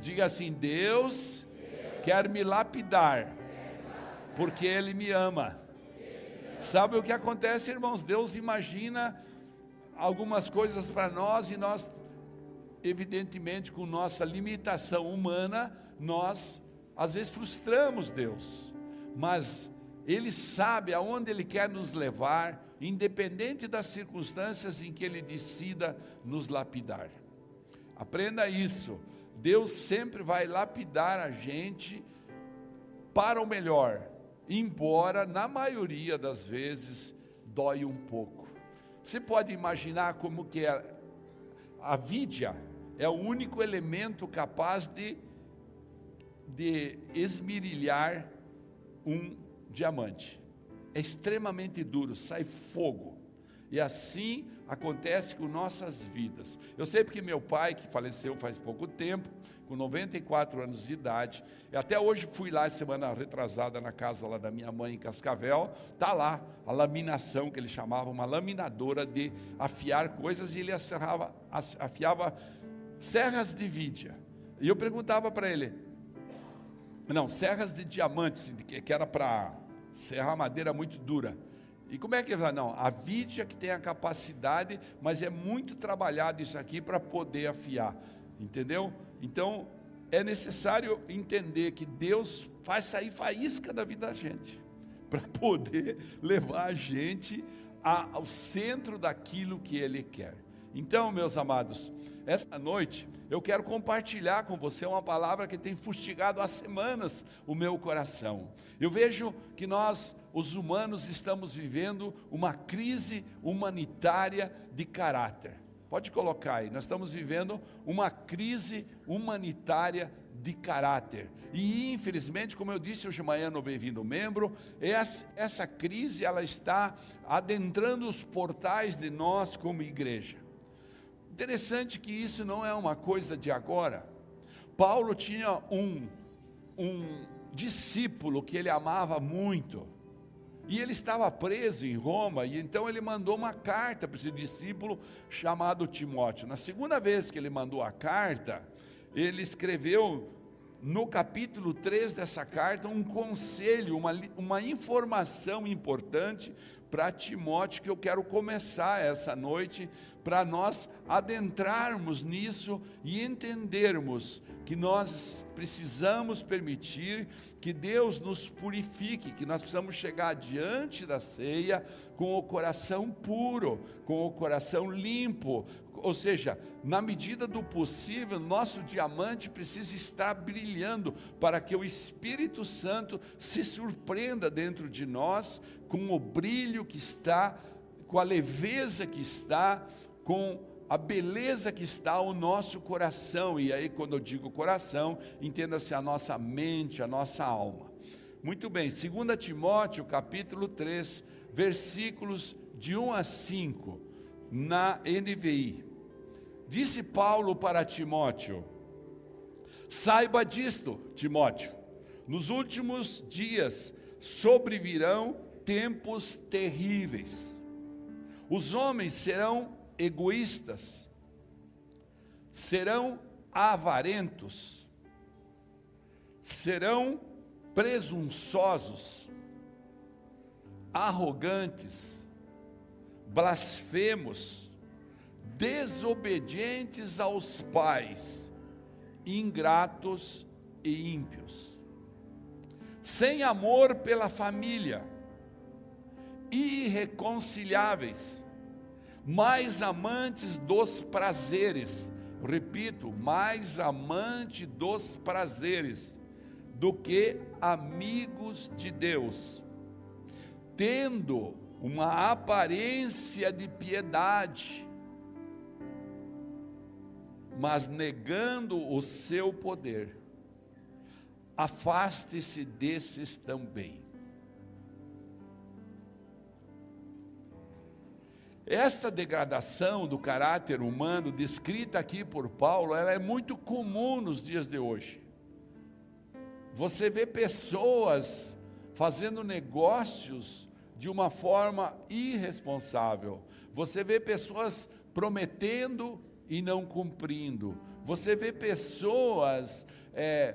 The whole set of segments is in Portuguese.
Diga assim: Deus quer me lapidar, porque Ele me ama. Sabe o que acontece, irmãos? Deus imagina algumas coisas para nós e nós, evidentemente, com nossa limitação humana, nós às vezes frustramos Deus, mas Ele sabe aonde Ele quer nos levar, independente das circunstâncias em que Ele decida nos lapidar. Aprenda isso. Deus sempre vai lapidar a gente para o melhor, embora na maioria das vezes dói um pouco. Você pode imaginar como que é a vidia é o único elemento capaz de, de esmirilhar um diamante. É extremamente duro, sai fogo. E assim acontece com nossas vidas. Eu sei porque meu pai, que faleceu faz pouco tempo, com 94 anos de idade, até hoje fui lá semana retrasada na casa lá da minha mãe em Cascavel, tá lá a laminação que ele chamava uma laminadora de afiar coisas e ele afiava, afiava serras de vídia. E eu perguntava para ele, não, serras de diamantes, que era para serrar madeira muito dura. E como é que ele fala? Não, a vidia que tem a capacidade, mas é muito trabalhado isso aqui para poder afiar, entendeu? Então, é necessário entender que Deus faz sair faísca da vida da gente, para poder levar a gente ao centro daquilo que Ele quer. Então, meus amados, esta noite eu quero compartilhar com você uma palavra que tem fustigado há semanas o meu coração. Eu vejo que nós, os humanos, estamos vivendo uma crise humanitária de caráter. Pode colocar aí, nós estamos vivendo uma crise humanitária de caráter. E infelizmente, como eu disse hoje de manhã no Bem-vindo Membro, essa, essa crise ela está adentrando os portais de nós como igreja. Interessante que isso não é uma coisa de agora. Paulo tinha um, um discípulo que ele amava muito. E ele estava preso em Roma, e então ele mandou uma carta para esse discípulo chamado Timóteo. Na segunda vez que ele mandou a carta, ele escreveu no capítulo 3 dessa carta um conselho, uma, uma informação importante para Timóteo que eu quero começar essa noite para nós adentrarmos nisso e entendermos que nós precisamos permitir que Deus nos purifique, que nós precisamos chegar diante da ceia com o coração puro, com o coração limpo, ou seja, na medida do possível, nosso diamante precisa estar brilhando para que o Espírito Santo se surpreenda dentro de nós com o brilho que está, com a leveza que está, com a beleza que está o nosso coração. E aí, quando eu digo coração, entenda-se a nossa mente, a nossa alma. Muito bem, 2 Timóteo, capítulo 3, versículos de 1 a 5, na NVI. Disse Paulo para Timóteo: Saiba disto, Timóteo, nos últimos dias sobrevirão tempos terríveis. Os homens serão egoístas, serão avarentos, serão presunçosos, arrogantes, blasfemos, desobedientes aos pais, ingratos e ímpios, sem amor pela família, irreconciliáveis, mais amantes dos prazeres, repito, mais amante dos prazeres do que amigos de Deus, tendo uma aparência de piedade, mas negando o seu poder. Afaste-se desses também. Esta degradação do caráter humano descrita aqui por Paulo, ela é muito comum nos dias de hoje. Você vê pessoas fazendo negócios de uma forma irresponsável. Você vê pessoas prometendo e não cumprindo. você vê pessoas é,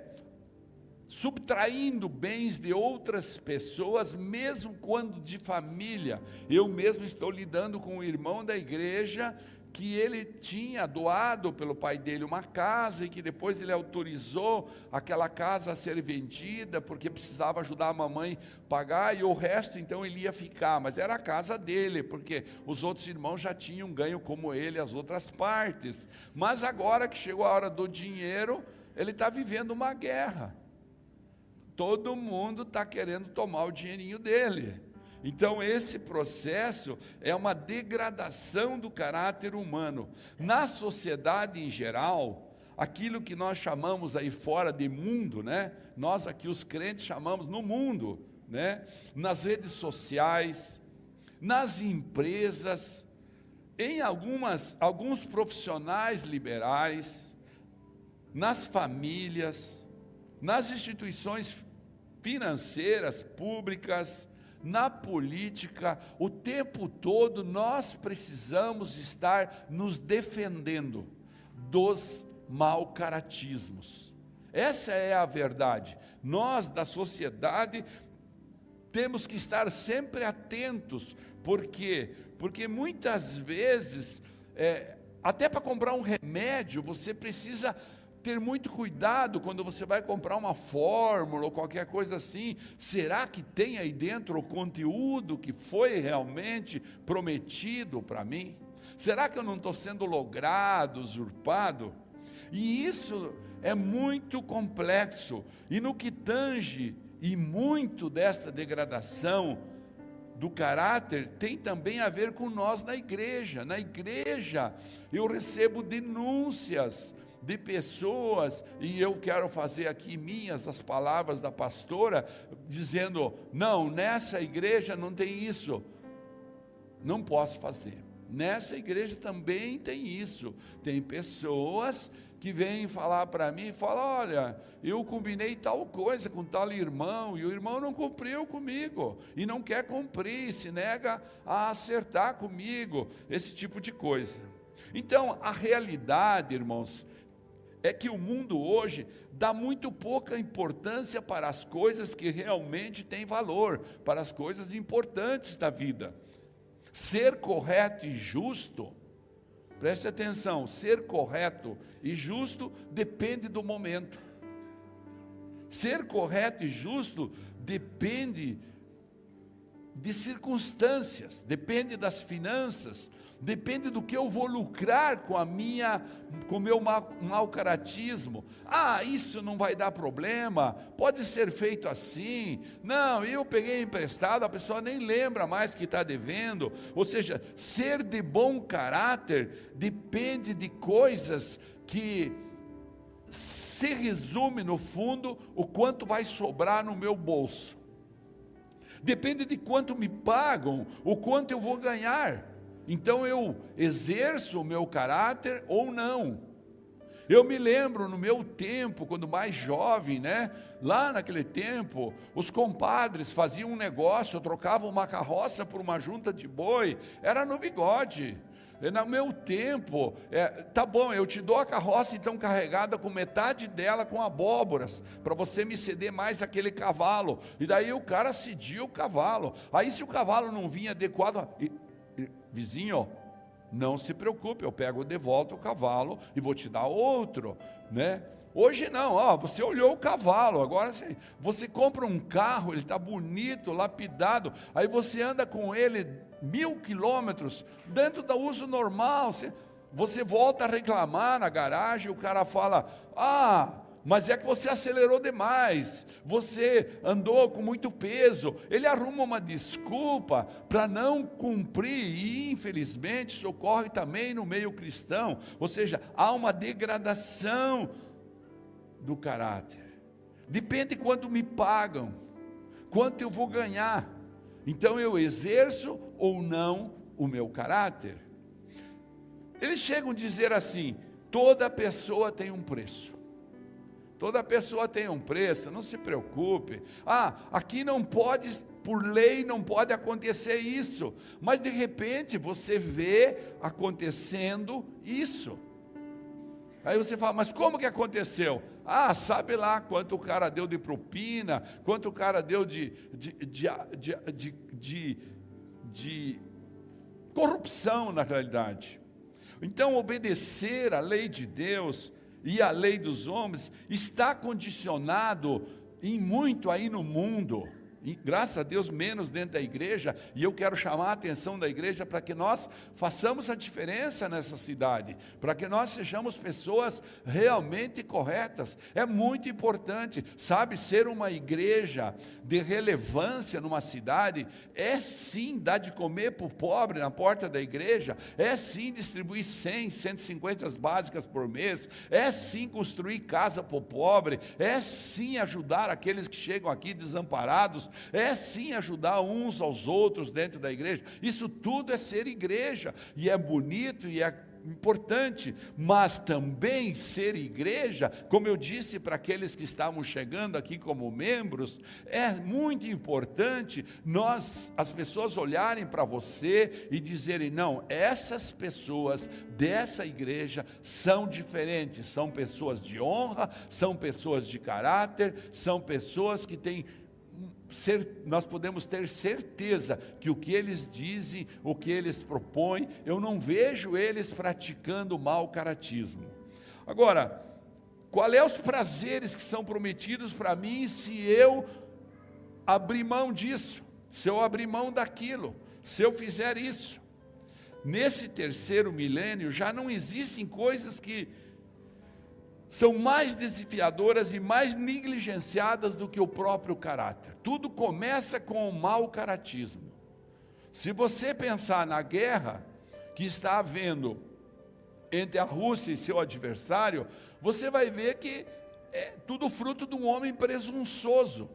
subtraindo bens de outras pessoas, mesmo quando de família. Eu mesmo estou lidando com um irmão da igreja que ele tinha doado pelo pai dele uma casa e que depois ele autorizou aquela casa a ser vendida porque precisava ajudar a mamãe pagar e o resto então ele ia ficar, mas era a casa dele, porque os outros irmãos já tinham ganho como ele as outras partes. Mas agora que chegou a hora do dinheiro, ele está vivendo uma guerra. Todo mundo está querendo tomar o dinheirinho dele. Então, esse processo é uma degradação do caráter humano. Na sociedade em geral, aquilo que nós chamamos aí fora de mundo, né? Nós aqui, os crentes, chamamos no mundo, né? Nas redes sociais, nas empresas, em algumas, alguns profissionais liberais, nas famílias, nas instituições financeiras, públicas, na política, o tempo todo nós precisamos estar nos defendendo dos mal caratismos. Essa é a verdade. Nós da sociedade temos que estar sempre atentos, por quê? Porque muitas vezes, é, até para comprar um remédio, você precisa ter muito cuidado quando você vai comprar uma fórmula ou qualquer coisa assim. Será que tem aí dentro o conteúdo que foi realmente prometido para mim? Será que eu não estou sendo logrado, usurpado? E isso é muito complexo. E no que tange, e muito desta degradação do caráter, tem também a ver com nós na igreja. Na igreja, eu recebo denúncias de pessoas, e eu quero fazer aqui minhas as palavras da pastora, dizendo: não, nessa igreja não tem isso, não posso fazer. Nessa igreja também tem isso, tem pessoas que vêm falar para mim e falam: olha, eu combinei tal coisa com tal irmão, e o irmão não cumpriu comigo, e não quer cumprir, se nega a acertar comigo, esse tipo de coisa. Então, a realidade, irmãos, é que o mundo hoje dá muito pouca importância para as coisas que realmente têm valor, para as coisas importantes da vida. Ser correto e justo, preste atenção, ser correto e justo depende do momento. Ser correto e justo depende de circunstâncias, depende das finanças, depende do que eu vou lucrar com a minha, com o meu mau, caratismo. Ah, isso não vai dar problema, pode ser feito assim. Não, eu peguei emprestado, a pessoa nem lembra mais que está devendo. Ou seja, ser de bom caráter depende de coisas que se resume no fundo o quanto vai sobrar no meu bolso. Depende de quanto me pagam, o quanto eu vou ganhar. Então eu exerço o meu caráter ou não. Eu me lembro no meu tempo, quando mais jovem, né? Lá naquele tempo, os compadres faziam um negócio, trocavam uma carroça por uma junta de boi, era no bigode. No meu tempo, é, tá bom, eu te dou a carroça então carregada com metade dela com abóboras, para você me ceder mais aquele cavalo. E daí o cara cedia o cavalo. Aí se o cavalo não vinha adequado, vizinho, não se preocupe, eu pego de volta o cavalo e vou te dar outro, né? Hoje não, ó, você olhou o cavalo, agora você, você compra um carro, ele está bonito, lapidado, aí você anda com ele mil quilômetros, dentro do uso normal, você, você volta a reclamar na garagem, o cara fala, ah, mas é que você acelerou demais, você andou com muito peso. Ele arruma uma desculpa para não cumprir, e infelizmente isso ocorre também no meio cristão, ou seja, há uma degradação do caráter. Depende quanto me pagam, quanto eu vou ganhar. Então eu exerço ou não o meu caráter. Eles chegam a dizer assim: toda pessoa tem um preço. Toda pessoa tem um preço, não se preocupe. Ah, aqui não pode, por lei, não pode acontecer isso. Mas de repente você vê acontecendo isso. Aí você fala, mas como que aconteceu? Ah, sabe lá quanto o cara deu de propina, quanto o cara deu de, de, de, de, de, corrupção na realidade. Então, obedecer à lei de Deus e à lei dos homens está condicionado em muito aí no mundo e graças a Deus menos dentro da igreja, e eu quero chamar a atenção da igreja para que nós façamos a diferença nessa cidade, para que nós sejamos pessoas realmente corretas. É muito importante, sabe, ser uma igreja de relevância numa cidade é sim dar de comer para o pobre na porta da igreja, é sim distribuir 100, 150 básicas por mês, é sim construir casa para o pobre, é sim ajudar aqueles que chegam aqui desamparados, é sim ajudar uns aos outros dentro da igreja. Isso tudo é ser igreja, e é bonito e é importante, mas também ser igreja, como eu disse para aqueles que estavam chegando aqui como membros, é muito importante nós, as pessoas olharem para você e dizerem: não, essas pessoas dessa igreja são diferentes, são pessoas de honra, são pessoas de caráter, são pessoas que têm ser, nós podemos ter certeza que o que eles dizem, o que eles propõem, eu não vejo eles praticando mau caratismo. Agora, qual é os prazeres que são prometidos para mim se eu abrir mão disso, se eu abrir mão daquilo, se eu fizer isso? Nesse terceiro milênio já não existem coisas que são mais desafiadoras e mais negligenciadas do que o próprio caráter. Tudo começa com o mau caratismo. Se você pensar na guerra que está havendo entre a Rússia e seu adversário, você vai ver que é tudo fruto de um homem presunçoso,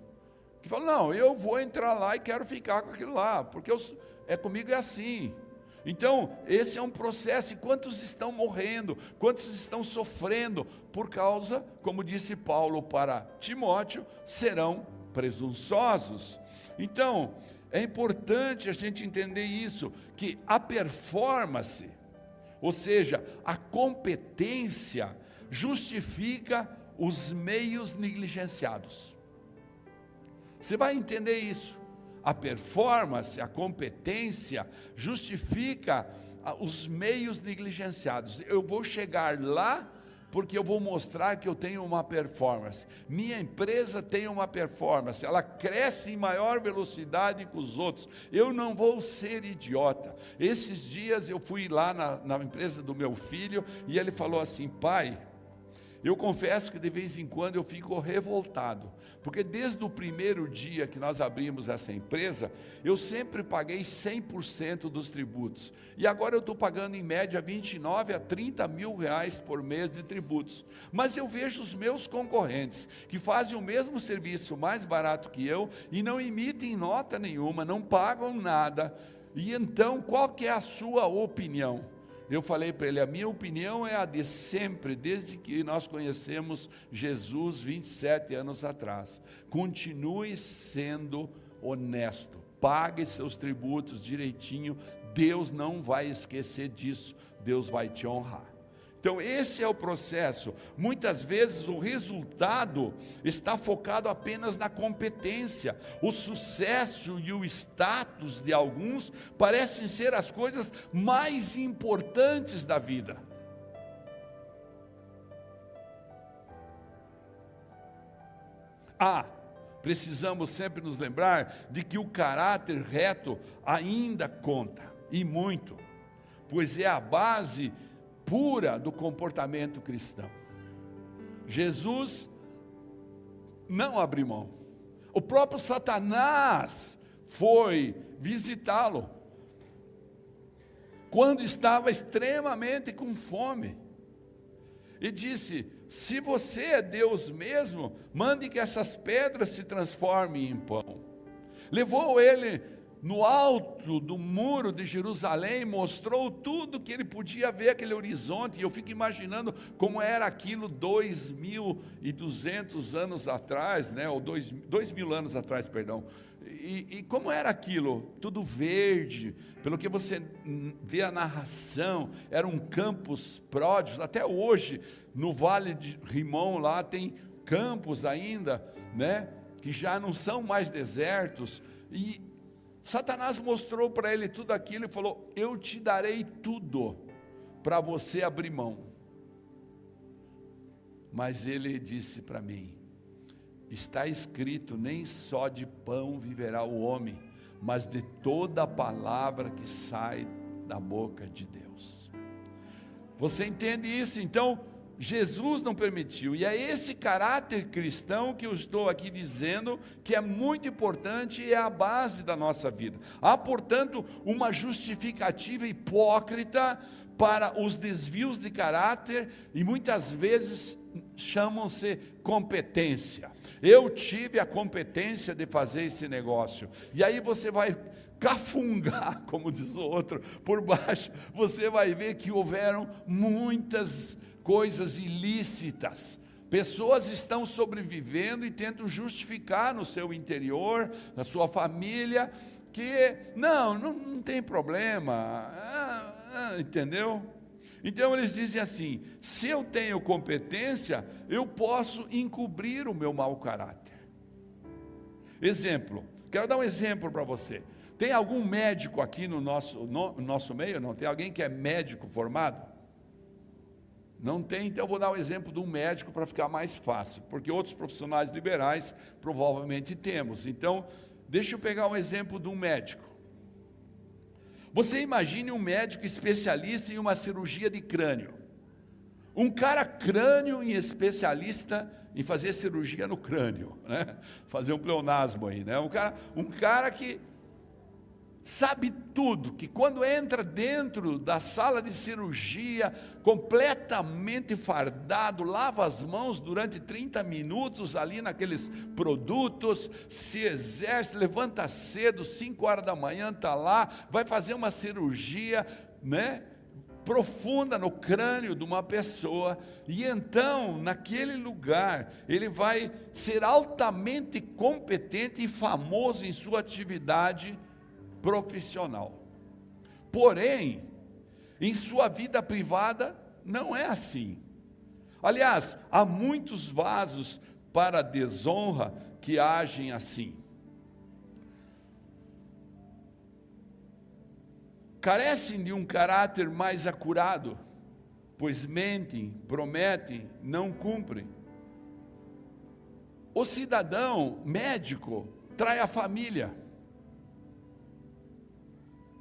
que fala: Não, eu vou entrar lá e quero ficar com aquilo lá, porque eu, é comigo é assim. Então, esse é um processo, e quantos estão morrendo, quantos estão sofrendo por causa, como disse Paulo para Timóteo, serão presunçosos. Então, é importante a gente entender isso, que a performance, ou seja, a competência, justifica os meios negligenciados. Você vai entender isso a performance, a competência, justifica ah, os meios negligenciados. Eu vou chegar lá porque eu vou mostrar que eu tenho uma performance. Minha empresa tem uma performance, ela cresce em maior velocidade que os outros. Eu não vou ser idiota. Esses dias eu fui lá na, na empresa do meu filho e ele falou assim: pai, eu confesso que de vez em quando eu fico revoltado, porque desde o primeiro dia que nós abrimos essa empresa, eu sempre paguei 100% dos tributos. E agora eu estou pagando em média 29 a 30 mil reais por mês de tributos. Mas eu vejo os meus concorrentes, que fazem o mesmo serviço mais barato que eu e não emitem nota nenhuma, não pagam nada. E então, qual que é a sua opinião? Eu falei para ele: a minha opinião é a de sempre, desde que nós conhecemos Jesus 27 anos atrás. Continue sendo honesto, pague seus tributos direitinho, Deus não vai esquecer disso, Deus vai te honrar. Então, esse é o processo. Muitas vezes o resultado está focado apenas na competência. O sucesso e o status de alguns parecem ser as coisas mais importantes da vida. Ah, precisamos sempre nos lembrar de que o caráter reto ainda conta, e muito, pois é a base pura do comportamento cristão. Jesus não abriu mão. O próprio Satanás foi visitá-lo quando estava extremamente com fome. E disse: Se você é Deus mesmo, mande que essas pedras se transformem em pão. Levou ele no alto do muro de Jerusalém, mostrou tudo que ele podia ver, aquele horizonte, e eu fico imaginando como era aquilo dois mil e duzentos anos atrás, né, ou dois, mil anos atrás, perdão, e, e, como era aquilo? Tudo verde, pelo que você vê a narração, eram campos pródigos, até hoje, no Vale de Rimon, lá tem campos ainda, né, que já não são mais desertos, e Satanás mostrou para ele tudo aquilo e falou: Eu te darei tudo para você abrir mão. Mas ele disse para mim: Está escrito: nem só de pão viverá o homem, mas de toda a palavra que sai da boca de Deus. Você entende isso? Então, Jesus não permitiu. E é esse caráter cristão que eu estou aqui dizendo que é muito importante e é a base da nossa vida. Há, portanto, uma justificativa hipócrita para os desvios de caráter e muitas vezes chamam-se competência. Eu tive a competência de fazer esse negócio. E aí você vai cafungar, como diz o outro, por baixo, você vai ver que houveram muitas coisas ilícitas. Pessoas estão sobrevivendo e tentam justificar no seu interior, na sua família, que não, não, não tem problema, ah, ah, entendeu? Então eles dizem assim: se eu tenho competência, eu posso encobrir o meu mau caráter. Exemplo, quero dar um exemplo para você. Tem algum médico aqui no nosso, no, no nosso meio? Não? Tem alguém que é médico formado? Não tem, então eu vou dar o um exemplo de um médico para ficar mais fácil, porque outros profissionais liberais provavelmente temos. Então, deixa eu pegar um exemplo de um médico. Você imagine um médico especialista em uma cirurgia de crânio. Um cara crânio e especialista em fazer cirurgia no crânio, né? Fazer um pleonasmo aí, né? Um cara, um cara que sabe tudo, que quando entra dentro da sala de cirurgia, completamente fardado, lava as mãos durante 30 minutos ali naqueles produtos, se exerce, levanta cedo, 5 horas da manhã, está lá, vai fazer uma cirurgia, né? profunda no crânio de uma pessoa, e então, naquele lugar, ele vai ser altamente competente e famoso em sua atividade profissional. Porém, em sua vida privada, não é assim. Aliás, há muitos vasos para desonra que agem assim. Carecem de um caráter mais acurado, pois mentem, prometem, não cumprem. O cidadão médico trai a família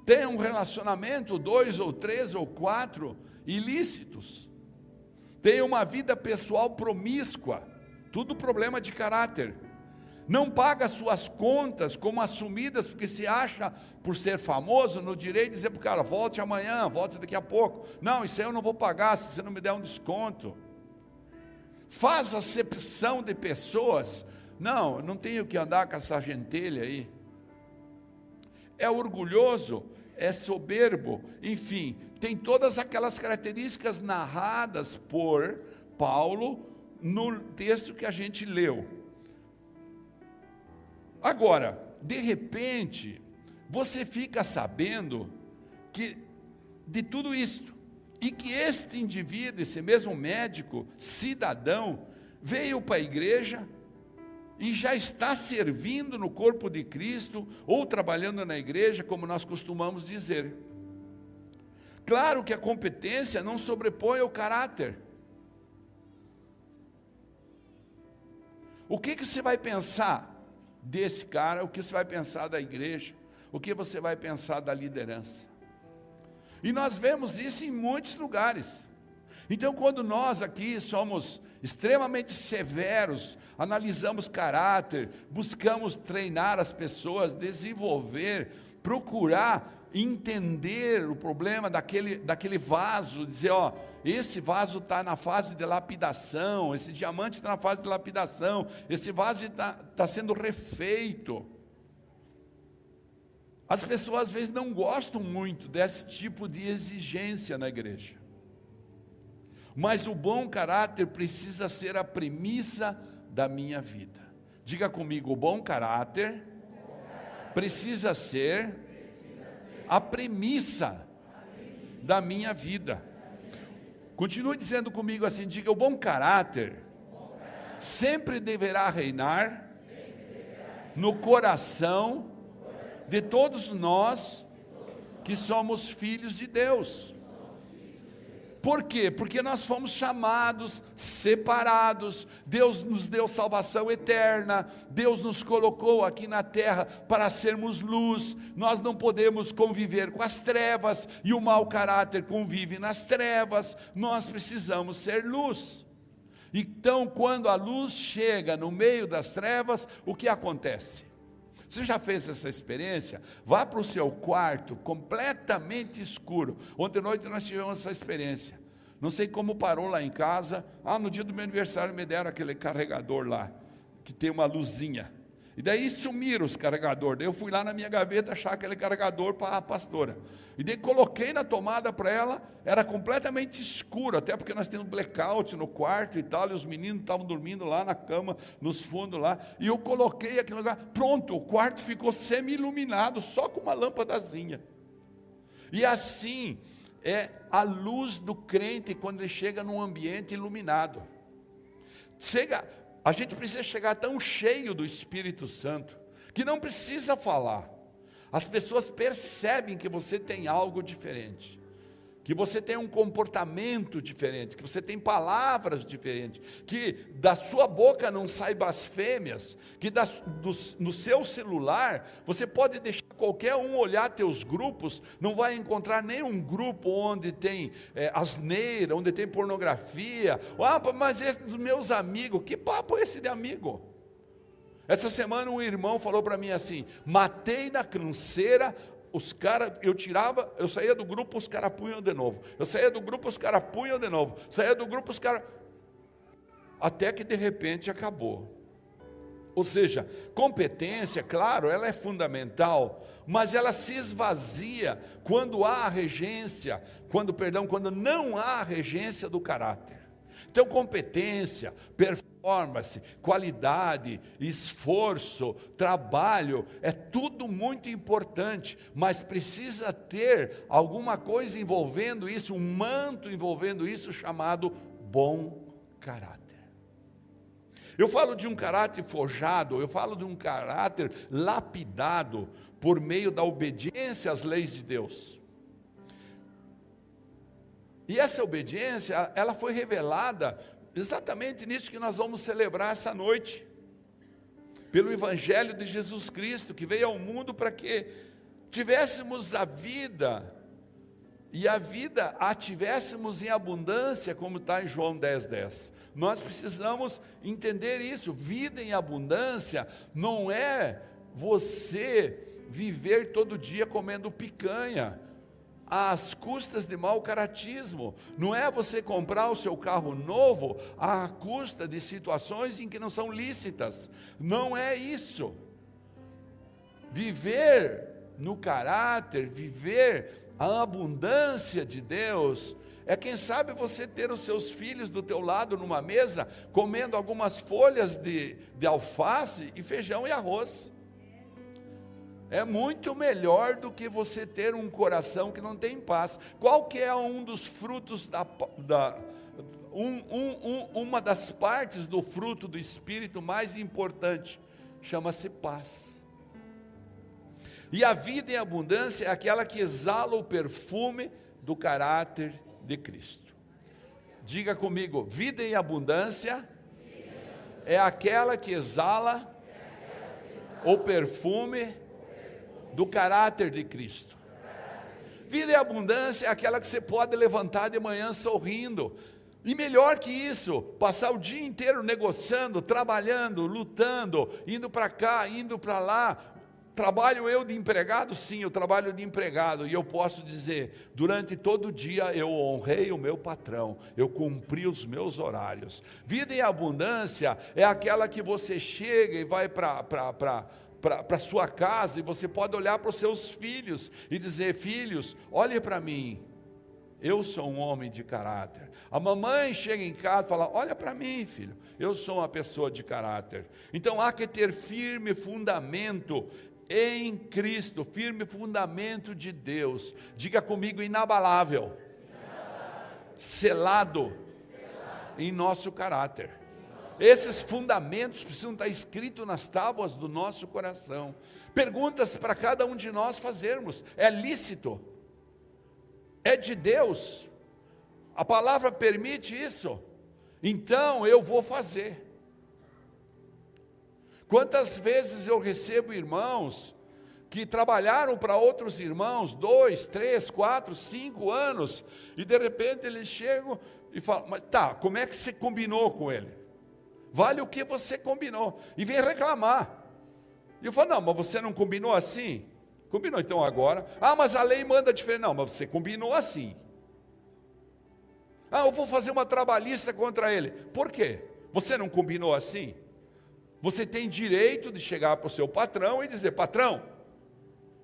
tem um relacionamento, dois ou três ou quatro, ilícitos, tem uma vida pessoal promíscua, tudo problema de caráter. Não paga suas contas como assumidas, porque se acha, por ser famoso, no direito de dizer para o cara: volte amanhã, volte daqui a pouco. Não, isso aí eu não vou pagar se você não me der um desconto. Faz acepção de pessoas. Não, não tenho que andar com essa gentelha aí. É orgulhoso, é soberbo, enfim, tem todas aquelas características narradas por Paulo no texto que a gente leu. Agora, de repente, você fica sabendo que de tudo isto, e que este indivíduo, esse mesmo médico, cidadão, veio para a igreja, e já está servindo no corpo de Cristo ou trabalhando na igreja, como nós costumamos dizer. Claro que a competência não sobrepõe ao caráter. O que, que você vai pensar desse cara? O que você vai pensar da igreja? O que você vai pensar da liderança? E nós vemos isso em muitos lugares. Então, quando nós aqui somos extremamente severos, analisamos caráter, buscamos treinar as pessoas, desenvolver, procurar entender o problema daquele, daquele vaso, dizer, ó, esse vaso está na fase de lapidação, esse diamante está na fase de lapidação, esse vaso está tá sendo refeito. As pessoas às vezes não gostam muito desse tipo de exigência na igreja. Mas o bom caráter precisa ser a premissa da minha vida. Diga comigo, o bom caráter precisa ser a premissa da minha vida. Continue dizendo comigo assim: diga, o bom caráter sempre deverá reinar no coração de todos nós que somos filhos de Deus. Por quê? Porque nós fomos chamados, separados, Deus nos deu salvação eterna, Deus nos colocou aqui na terra para sermos luz, nós não podemos conviver com as trevas, e o mau caráter convive nas trevas, nós precisamos ser luz. Então, quando a luz chega no meio das trevas, o que acontece? Você já fez essa experiência? Vá para o seu quarto completamente escuro. Ontem à noite nós tivemos essa experiência. Não sei como parou lá em casa. Ah, no dia do meu aniversário me deram aquele carregador lá, que tem uma luzinha. E daí sumiram os carregadores. Eu fui lá na minha gaveta achar aquele carregador para a pastora. E daí coloquei na tomada para ela, era completamente escuro, até porque nós temos blackout no quarto e tal, e os meninos estavam dormindo lá na cama, nos fundos lá. E eu coloquei aquele lugar, pronto, o quarto ficou semi-iluminado, só com uma lâmpadazinha. E assim é a luz do crente quando ele chega num ambiente iluminado. Chega, a gente precisa chegar tão cheio do Espírito Santo que não precisa falar. As pessoas percebem que você tem algo diferente que você tem um comportamento diferente, que você tem palavras diferentes, que da sua boca não sai blasfêmias, que do, no seu celular você pode deixar qualquer um olhar teus grupos, não vai encontrar nenhum grupo onde tem é, asneira, onde tem pornografia. Ah, mas esse dos meus amigos, que papo é esse de amigo? Essa semana um irmão falou para mim assim: matei na canseira os caras, eu tirava, eu saía do grupo, os caras punham de novo. Eu saía do grupo, os caras punham de novo. Saía do grupo, os caras. Até que de repente acabou. Ou seja, competência, claro, ela é fundamental, mas ela se esvazia quando há regência, quando, perdão, quando não há regência do caráter. Então, competência, performance, qualidade, esforço, trabalho, é tudo muito importante, mas precisa ter alguma coisa envolvendo isso, um manto envolvendo isso chamado bom caráter. Eu falo de um caráter forjado, eu falo de um caráter lapidado por meio da obediência às leis de Deus. E essa obediência, ela foi revelada exatamente nisso que nós vamos celebrar essa noite. Pelo Evangelho de Jesus Cristo, que veio ao mundo para que tivéssemos a vida, e a vida a tivéssemos em abundância, como está em João 10, 10. Nós precisamos entender isso. Vida em abundância não é você viver todo dia comendo picanha às custas de mau caratismo. Não é você comprar o seu carro novo à custa de situações em que não são lícitas. Não é isso. Viver no caráter, viver a abundância de Deus, é quem sabe você ter os seus filhos do teu lado numa mesa, comendo algumas folhas de, de alface e feijão e arroz. É muito melhor do que você ter um coração que não tem paz. Qual que é um dos frutos da, da um, um, um, uma das partes do fruto do Espírito mais importante? Chama-se paz. E a vida em abundância é aquela que exala o perfume do caráter de Cristo. Diga comigo, vida em abundância é aquela que exala o perfume do caráter de Cristo. Vida e abundância é aquela que você pode levantar de manhã sorrindo. E melhor que isso, passar o dia inteiro negociando, trabalhando, lutando, indo para cá, indo para lá. Trabalho eu de empregado? Sim, eu trabalho de empregado. E eu posso dizer: durante todo o dia eu honrei o meu patrão, eu cumpri os meus horários. Vida em abundância é aquela que você chega e vai para para a sua casa e você pode olhar para os seus filhos e dizer: Filhos, olhe para mim, eu sou um homem de caráter. A mamãe chega em casa e fala: Olha para mim, filho, eu sou uma pessoa de caráter. Então há que ter firme fundamento em Cristo, firme fundamento de Deus. Diga comigo: inabalável, selado, em nosso caráter. Esses fundamentos precisam estar escritos nas tábuas do nosso coração. Perguntas para cada um de nós fazermos: é lícito? É de Deus? A palavra permite isso? Então eu vou fazer. Quantas vezes eu recebo irmãos que trabalharam para outros irmãos dois, três, quatro, cinco anos, e de repente eles chegam e falam: Mas tá, como é que você combinou com ele? Vale o que você combinou. E vem reclamar. E eu falo: Não, mas você não combinou assim? Combinou então agora. Ah, mas a lei manda diferente. Não, mas você combinou assim. Ah, eu vou fazer uma trabalhista contra ele. Por quê? Você não combinou assim? Você tem direito de chegar para o seu patrão e dizer: patrão,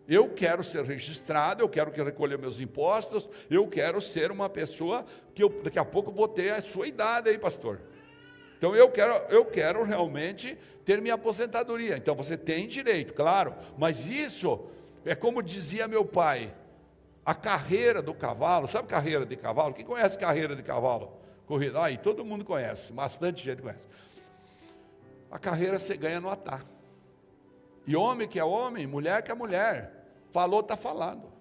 eu quero ser registrado, eu quero que recolha meus impostos, eu quero ser uma pessoa que eu, daqui a pouco vou ter a sua idade aí, pastor. Então eu quero, eu quero realmente ter minha aposentadoria. Então você tem direito, claro, mas isso é como dizia meu pai, a carreira do cavalo, sabe carreira de cavalo? Quem conhece carreira de cavalo? Corrida, aí todo mundo conhece, bastante gente conhece. A carreira você ganha no atar. E homem que é homem, mulher que é mulher. Falou, está falado.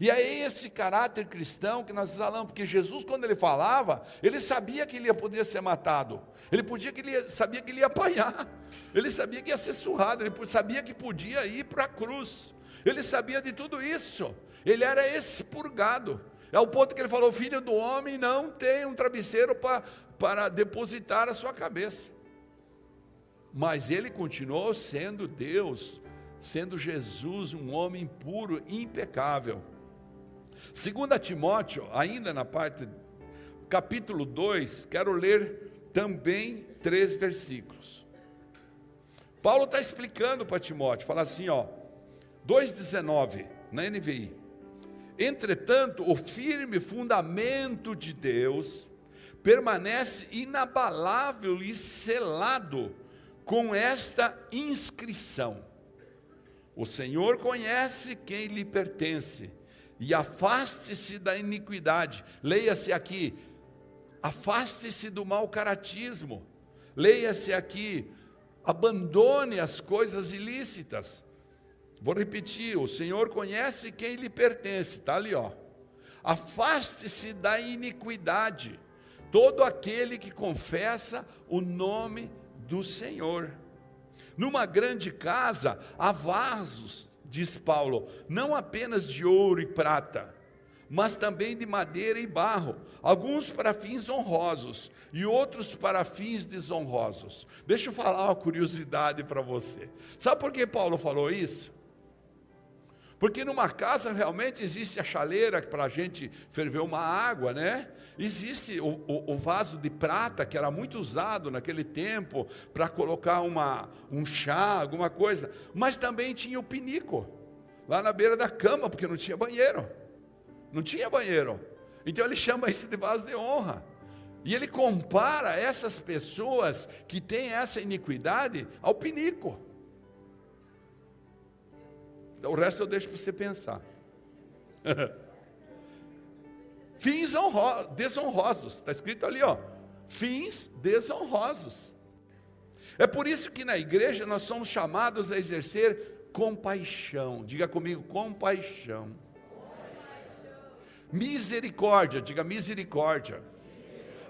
E é esse caráter cristão que nós falamos, porque Jesus, quando ele falava, ele sabia que ele ia poder ser matado, ele podia que ele ia, sabia que ele ia apanhar, ele sabia que ia ser surrado, ele sabia que podia ir para a cruz, ele sabia de tudo isso, ele era expurgado. É o ponto que ele falou: filho do homem não tem um travesseiro para, para depositar a sua cabeça. Mas ele continuou sendo Deus, sendo Jesus um homem puro, impecável. Segunda Timóteo, ainda na parte capítulo 2, quero ler também três versículos. Paulo está explicando para Timóteo, fala assim, ó, 2,19, na NVI. Entretanto, o firme fundamento de Deus permanece inabalável e selado com esta inscrição: O Senhor conhece quem lhe pertence, e afaste-se da iniquidade. Leia-se aqui, afaste-se do mau caratismo. Leia-se aqui, abandone as coisas ilícitas. Vou repetir: o Senhor conhece quem lhe pertence, está ali, ó. Afaste-se da iniquidade, todo aquele que confessa o nome do Senhor. Numa grande casa há vasos, diz Paulo, não apenas de ouro e prata, mas também de madeira e barro, alguns para fins honrosos e outros para fins desonrosos. Deixa eu falar uma curiosidade para você. Sabe por que Paulo falou isso? Porque numa casa realmente existe a chaleira para a gente ferver uma água, né? Existe o, o, o, vaso de prata, que era muito usado naquele tempo, para colocar uma, um chá, alguma coisa. Mas também tinha o pinico, lá na beira da cama, porque não tinha banheiro. Não tinha banheiro. Então ele chama isso de vaso de honra. E ele compara essas pessoas que têm essa iniquidade ao pinico. O resto eu deixo para você pensar. Fins desonrosos, está escrito ali, ó. Fins desonrosos. É por isso que na igreja nós somos chamados a exercer compaixão. Diga comigo, compaixão. compaixão. Misericórdia, diga misericórdia.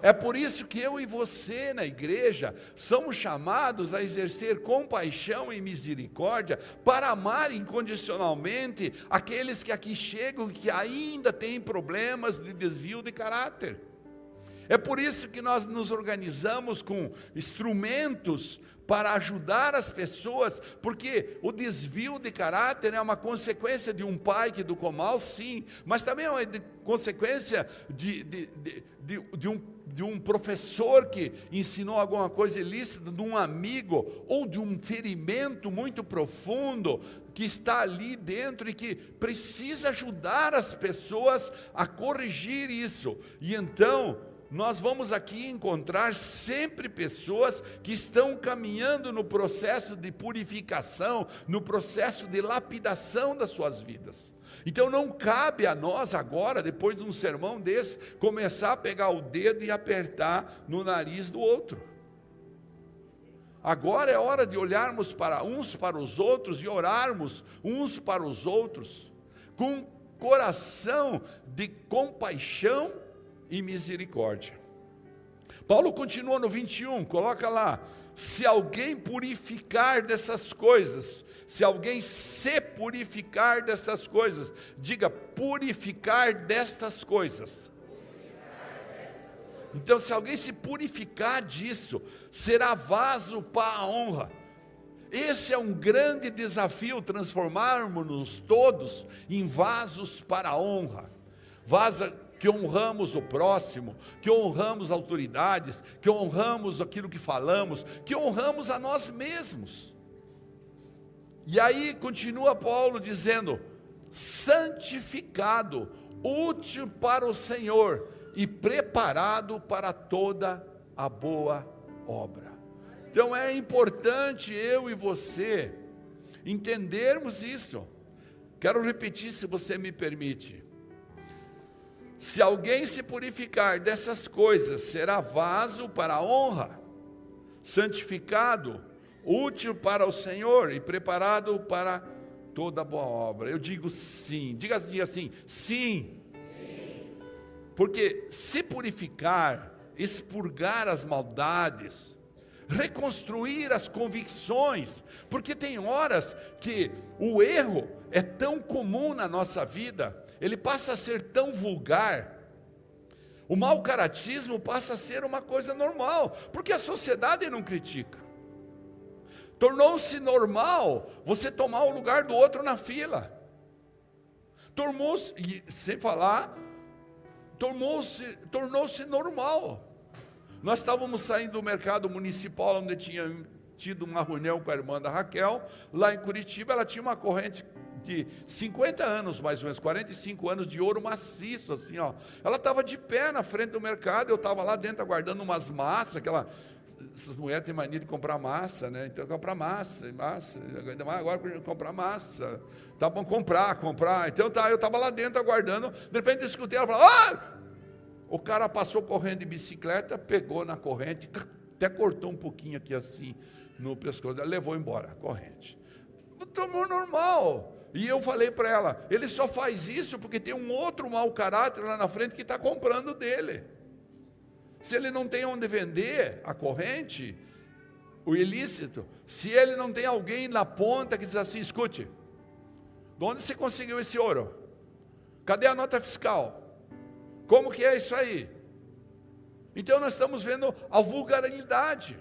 É por isso que eu e você na igreja somos chamados a exercer compaixão e misericórdia para amar incondicionalmente aqueles que aqui chegam que ainda têm problemas de desvio de caráter. É por isso que nós nos organizamos com instrumentos para ajudar as pessoas, porque o desvio de caráter é uma consequência de um pai que educou mal, sim, mas também é uma consequência de, de, de, de, um, de um professor que ensinou alguma coisa ilícita, de um amigo, ou de um ferimento muito profundo que está ali dentro e que precisa ajudar as pessoas a corrigir isso. E então, nós vamos aqui encontrar sempre pessoas que estão caminhando no processo de purificação, no processo de lapidação das suas vidas. Então não cabe a nós agora, depois de um sermão desse, começar a pegar o dedo e apertar no nariz do outro. Agora é hora de olharmos para uns para os outros e orarmos uns para os outros com coração de compaixão e misericórdia. Paulo continua no 21, coloca lá: se alguém purificar dessas coisas, se alguém se purificar dessas coisas, diga purificar destas coisas. Então, se alguém se purificar disso, será vaso para a honra. Esse é um grande desafio, transformarmos-nos todos em vasos para a honra. Vaso, que honramos o próximo, que honramos autoridades, que honramos aquilo que falamos, que honramos a nós mesmos. E aí continua Paulo dizendo: santificado, útil para o Senhor e preparado para toda a boa obra. Então é importante eu e você entendermos isso. Quero repetir, se você me permite. Se alguém se purificar dessas coisas, será vaso para a honra, santificado, útil para o Senhor e preparado para toda boa obra. Eu digo sim. Diga assim, sim. sim. Porque se purificar, expurgar as maldades, reconstruir as convicções, porque tem horas que o erro é tão comum na nossa vida ele passa a ser tão vulgar. O mau caratismo passa a ser uma coisa normal, porque a sociedade não critica. Tornou-se normal você tomar o lugar do outro na fila. Tornou-se, sem falar, tornou-se tornou normal. Nós estávamos saindo do mercado municipal, onde tinha tido uma reunião com a irmã da Raquel, lá em Curitiba, ela tinha uma corrente de 50 anos, mais ou menos, 45 anos de ouro maciço, assim, ó. Ela estava de pé na frente do mercado, eu estava lá dentro aguardando umas massas, aquela. Essas mulheres têm mania de comprar massa, né? Então, comprar massa, massa, ainda mais agora comprar massa. Tá bom, comprar, comprar. Então, tá, eu estava lá dentro aguardando, de repente eu escutei ela falar: ah! O cara passou correndo de bicicleta, pegou na corrente, até cortou um pouquinho aqui assim no pescoço, levou embora a corrente. Tomou normal. E eu falei para ela: ele só faz isso porque tem um outro mau caráter lá na frente que está comprando dele. Se ele não tem onde vender a corrente, o ilícito, se ele não tem alguém na ponta que diz assim: escute, de onde você conseguiu esse ouro? Cadê a nota fiscal? Como que é isso aí? Então nós estamos vendo a vulgaridade.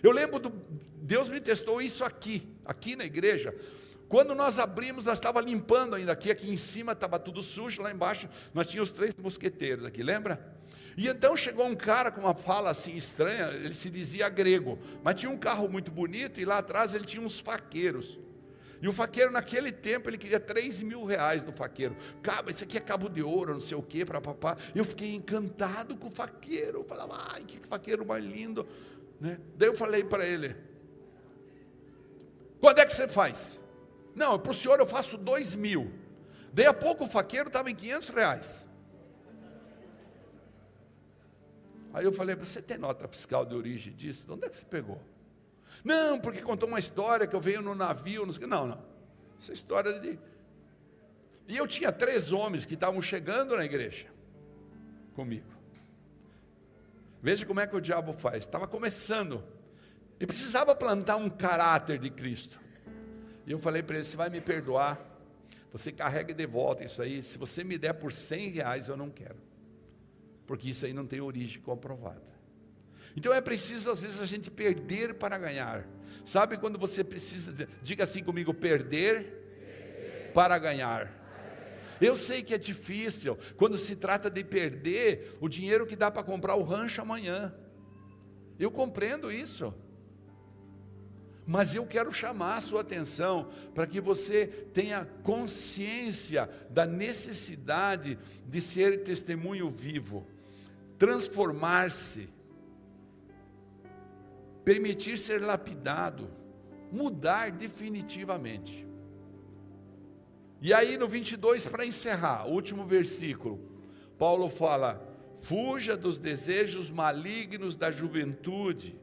Eu lembro do Deus me testou isso aqui, aqui na igreja. Quando nós abrimos, nós estava limpando ainda aqui, aqui em cima estava tudo sujo, lá embaixo nós tínhamos três mosqueteiros aqui, lembra? E então chegou um cara com uma fala assim estranha, ele se dizia grego, mas tinha um carro muito bonito e lá atrás ele tinha uns faqueiros. E o faqueiro, naquele tempo, ele queria 3 mil reais no faqueiro. Cabo, isso aqui é cabo de ouro, não sei o que, para papá. Eu fiquei encantado com o faqueiro. Eu falava, ai, que faqueiro mais lindo. Né? Daí eu falei para ele: quando é que você faz? Não, para o senhor eu faço dois mil. Daí a pouco o faqueiro estava em 500 reais. Aí eu falei, você tem nota fiscal de origem disso? De onde é que você pegou? Não, porque contou uma história que eu venho no navio. Não, não. Essa história de. E eu tinha três homens que estavam chegando na igreja comigo. Veja como é que o diabo faz. Estava começando. E precisava plantar um caráter de Cristo. E eu falei para ele: você vai me perdoar, você carrega de volta isso aí. Se você me der por 100 reais, eu não quero. Porque isso aí não tem origem comprovada. Então é preciso, às vezes, a gente perder para ganhar. Sabe quando você precisa dizer, diga assim comigo: perder, perder. para ganhar. Eu sei que é difícil quando se trata de perder o dinheiro que dá para comprar o rancho amanhã. Eu compreendo isso. Mas eu quero chamar a sua atenção para que você tenha consciência da necessidade de ser testemunho vivo, transformar-se, permitir ser lapidado, mudar definitivamente. E aí no 22, para encerrar, último versículo, Paulo fala: fuja dos desejos malignos da juventude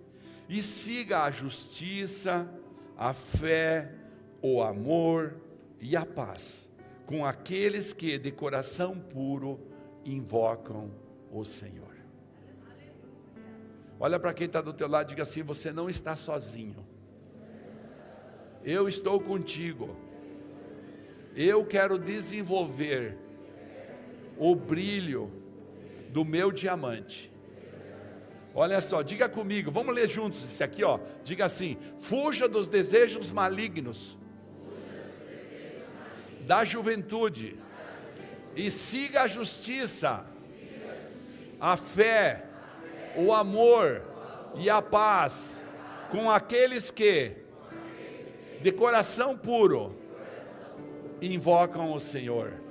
e siga a justiça, a fé, o amor e a paz com aqueles que de coração puro invocam o Senhor. Olha para quem está do teu lado e diga assim: você não está sozinho. Eu estou contigo. Eu quero desenvolver o brilho do meu diamante Olha só, diga comigo, vamos ler juntos isso aqui, ó. Diga assim: fuja dos desejos malignos da juventude e siga a justiça, a fé, o amor e a paz com aqueles que, de coração puro, invocam o Senhor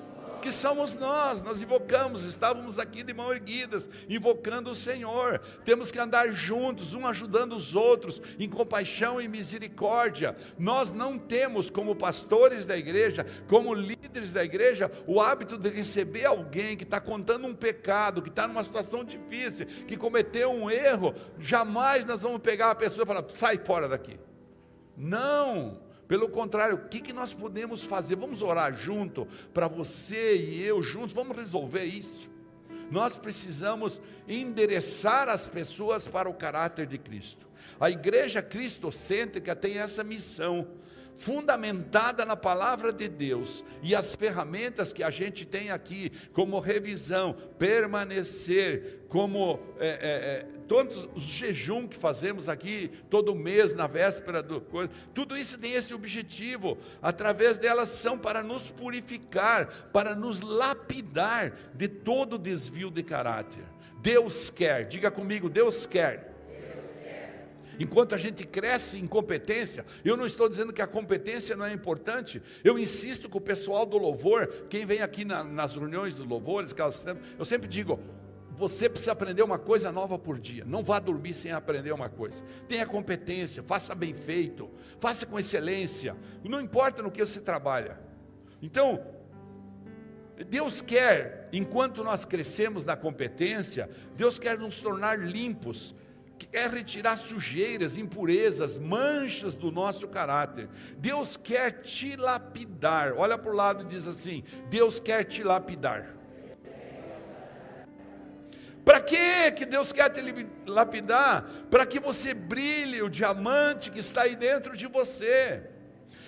que somos nós, nós invocamos, estávamos aqui de mão erguidas, invocando o Senhor. Temos que andar juntos, um ajudando os outros, em compaixão e misericórdia. Nós não temos, como pastores da igreja, como líderes da igreja, o hábito de receber alguém que está contando um pecado, que está numa situação difícil, que cometeu um erro. Jamais nós vamos pegar a pessoa e falar: sai fora daqui. Não, pelo contrário, o que, que nós podemos fazer? Vamos orar junto, para você e eu juntos, vamos resolver isso. Nós precisamos endereçar as pessoas para o caráter de Cristo. A igreja cristocêntrica tem essa missão fundamentada na palavra de Deus e as ferramentas que a gente tem aqui, como revisão, permanecer, como é, é, é, todos os jejum que fazemos aqui todo mês na véspera do coisa, tudo isso tem esse objetivo. Através delas são para nos purificar, para nos lapidar de todo desvio de caráter. Deus quer, diga comigo, Deus quer Enquanto a gente cresce em competência, eu não estou dizendo que a competência não é importante, eu insisto com o pessoal do louvor, quem vem aqui na, nas reuniões do louvores, eu sempre digo, você precisa aprender uma coisa nova por dia. Não vá dormir sem aprender uma coisa. Tenha competência, faça bem feito, faça com excelência. Não importa no que você trabalha. Então, Deus quer, enquanto nós crescemos na competência, Deus quer nos tornar limpos, quer retirar sujeiras, impurezas, manchas do nosso caráter. Deus quer te lapidar. Olha para o lado e diz assim: Deus quer te lapidar. Para que que Deus quer te lapidar? Para que você brilhe o diamante que está aí dentro de você.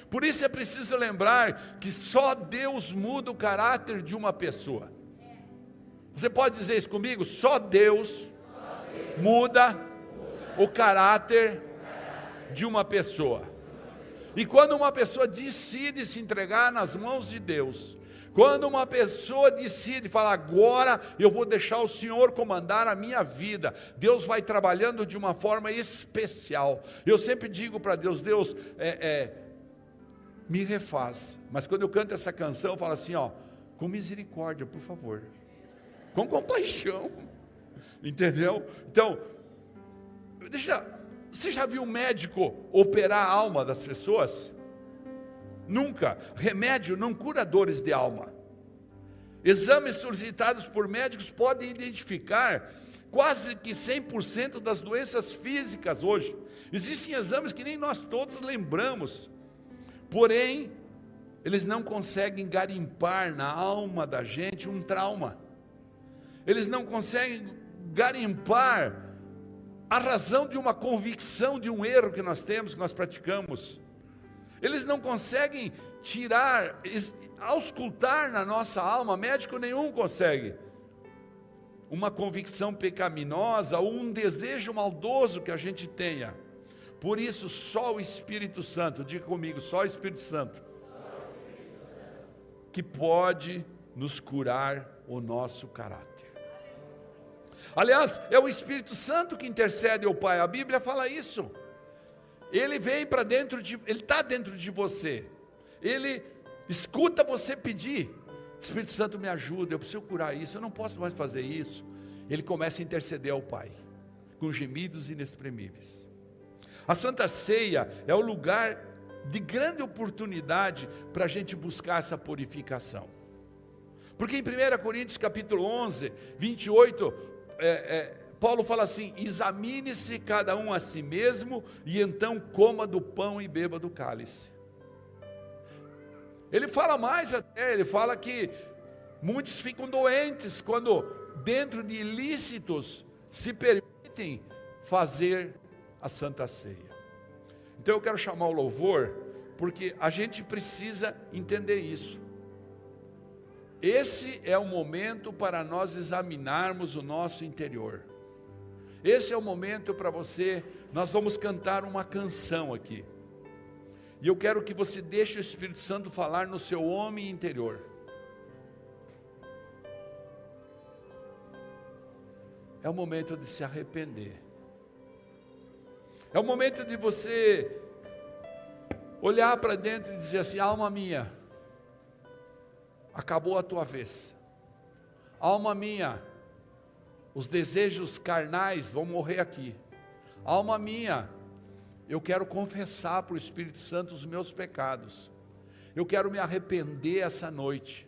Por isso é preciso lembrar que só Deus muda o caráter de uma pessoa. Você pode dizer isso comigo? Só Deus, muda o caráter de uma pessoa. E quando uma pessoa decide se entregar nas mãos de Deus, quando uma pessoa decide falar, agora eu vou deixar o Senhor comandar a minha vida, Deus vai trabalhando de uma forma especial. Eu sempre digo para Deus: Deus, é, é, me refaz. Mas quando eu canto essa canção, eu falo assim: ó, com misericórdia, por favor, com compaixão, entendeu? Então, Deixa, você já viu um médico operar a alma das pessoas? Nunca. Remédio não cura dores de alma. Exames solicitados por médicos podem identificar quase que 100% das doenças físicas hoje. Existem exames que nem nós todos lembramos. Porém, eles não conseguem garimpar na alma da gente um trauma. Eles não conseguem garimpar a razão de uma convicção de um erro que nós temos, que nós praticamos. Eles não conseguem tirar, auscultar na nossa alma, médico nenhum consegue. uma convicção pecaminosa ou um desejo maldoso que a gente tenha. Por isso, só o Espírito Santo, diga comigo, só o Espírito Santo, que pode nos curar o nosso caráter. Aliás, é o Espírito Santo que intercede ao Pai, a Bíblia fala isso. Ele vem para dentro de, ele está dentro de você, ele escuta você pedir, Espírito Santo me ajuda, eu preciso curar isso, eu não posso mais fazer isso. Ele começa a interceder ao Pai, com gemidos inexprimíveis. A Santa Ceia é o lugar de grande oportunidade para a gente buscar essa purificação. Porque em 1 Coríntios capítulo 11, 28, é, é, Paulo fala assim: examine-se cada um a si mesmo, e então coma do pão e beba do cálice. Ele fala mais até, ele fala que muitos ficam doentes quando, dentro de ilícitos, se permitem fazer a Santa Ceia. Então eu quero chamar o louvor, porque a gente precisa entender isso. Esse é o momento para nós examinarmos o nosso interior. Esse é o momento para você, nós vamos cantar uma canção aqui. E eu quero que você deixe o Espírito Santo falar no seu homem interior. É o momento de se arrepender. É o momento de você olhar para dentro e dizer assim: alma minha, acabou a tua vez. Alma minha, os desejos carnais vão morrer aqui. Alma minha, eu quero confessar para o Espírito Santo os meus pecados. Eu quero me arrepender essa noite.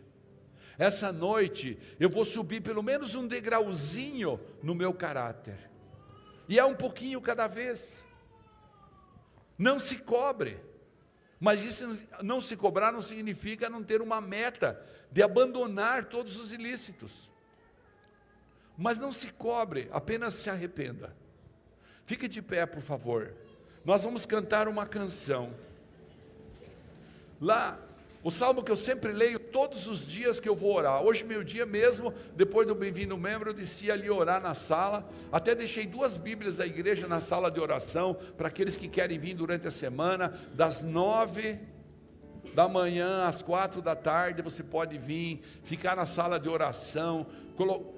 Essa noite eu vou subir pelo menos um degrauzinho no meu caráter. E é um pouquinho cada vez. Não se cobre. Mas isso não se cobrar não significa não ter uma meta de abandonar todos os ilícitos. Mas não se cobre, apenas se arrependa. Fique de pé, por favor nós vamos cantar uma canção. Lá, o salmo que eu sempre leio todos os dias que eu vou orar. Hoje, meio-dia mesmo, depois do bem-vindo membro, eu desci ali orar na sala. Até deixei duas Bíblias da igreja na sala de oração para aqueles que querem vir durante a semana, das nove da manhã às quatro da tarde, você pode vir, ficar na sala de oração,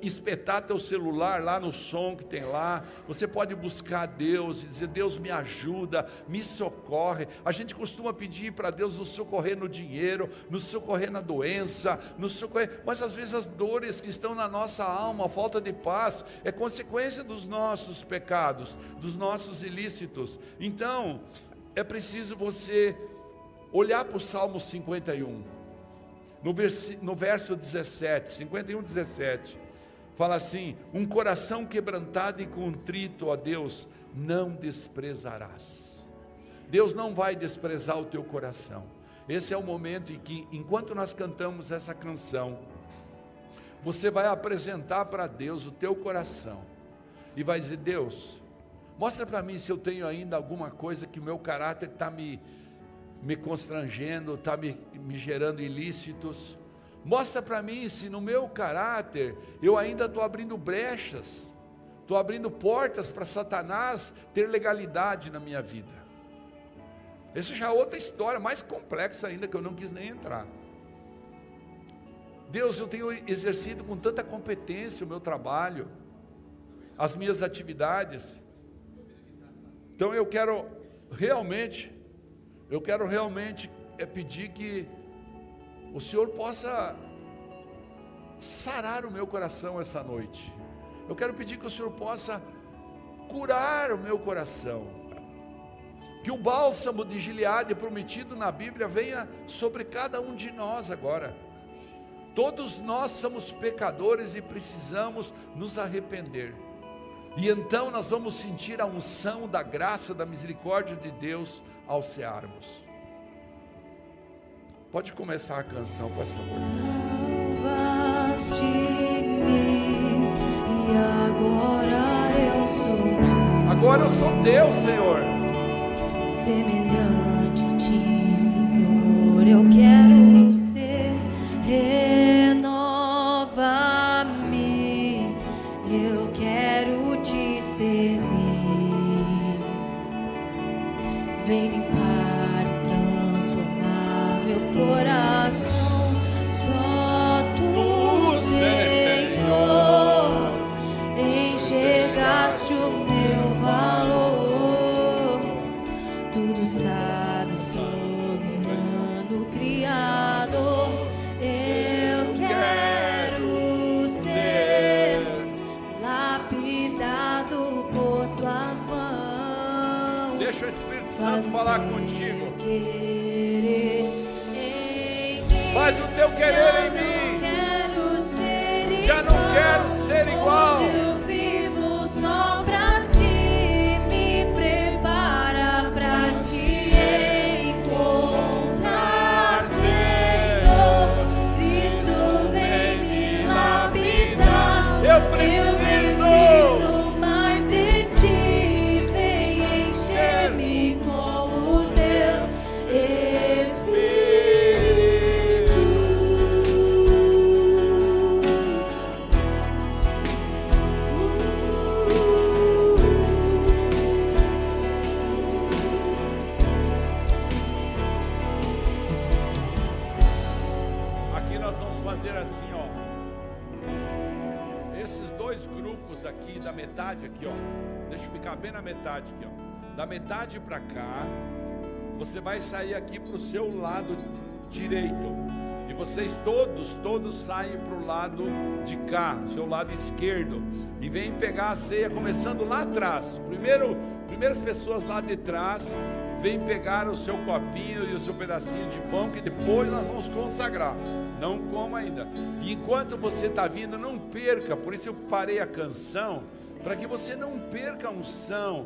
espetar teu celular lá no som que tem lá, você pode buscar Deus e dizer, Deus me ajuda, me socorre, a gente costuma pedir para Deus nos socorrer no dinheiro, nos socorrer na doença, nos socorrer, mas às vezes as dores que estão na nossa alma, a falta de paz, é consequência dos nossos pecados, dos nossos ilícitos, então, é preciso você olhar para o Salmo 51, no, no verso 17, 51, 17, fala assim: Um coração quebrantado e contrito, ó Deus, não desprezarás. Deus não vai desprezar o teu coração. Esse é o momento em que, enquanto nós cantamos essa canção, você vai apresentar para Deus o teu coração e vai dizer: Deus, mostra para mim se eu tenho ainda alguma coisa que o meu caráter está me me constrangendo, está me, me gerando ilícitos. Mostra para mim se no meu caráter eu ainda estou abrindo brechas, estou abrindo portas para Satanás ter legalidade na minha vida. Essa já é outra história, mais complexa ainda, que eu não quis nem entrar. Deus, eu tenho exercido com tanta competência o meu trabalho, as minhas atividades. Então eu quero realmente eu quero realmente é pedir que o Senhor possa sarar o meu coração essa noite. Eu quero pedir que o Senhor possa curar o meu coração. Que o bálsamo de Gileade prometido na Bíblia venha sobre cada um de nós agora. Todos nós somos pecadores e precisamos nos arrepender. E então nós vamos sentir a unção da graça, da misericórdia de Deus ao cearmos. Pode começar a canção, por favor. Salvaste-me e agora eu sou teu. Agora eu sou teu, Senhor. Semelhante a ti, Senhor, eu quero Espírito Faz Santo o falar contigo. Faz o teu querer em metade para cá, você vai sair aqui para o seu lado direito. E vocês todos, todos saem para o lado de cá, seu lado esquerdo. E vem pegar a ceia começando lá atrás. Primeiro, primeiras pessoas lá de trás vem pegar o seu copinho e o seu pedacinho de pão, que depois nós vamos consagrar. Não coma ainda. E enquanto você está vindo, não perca. Por isso eu parei a canção, para que você não perca a unção.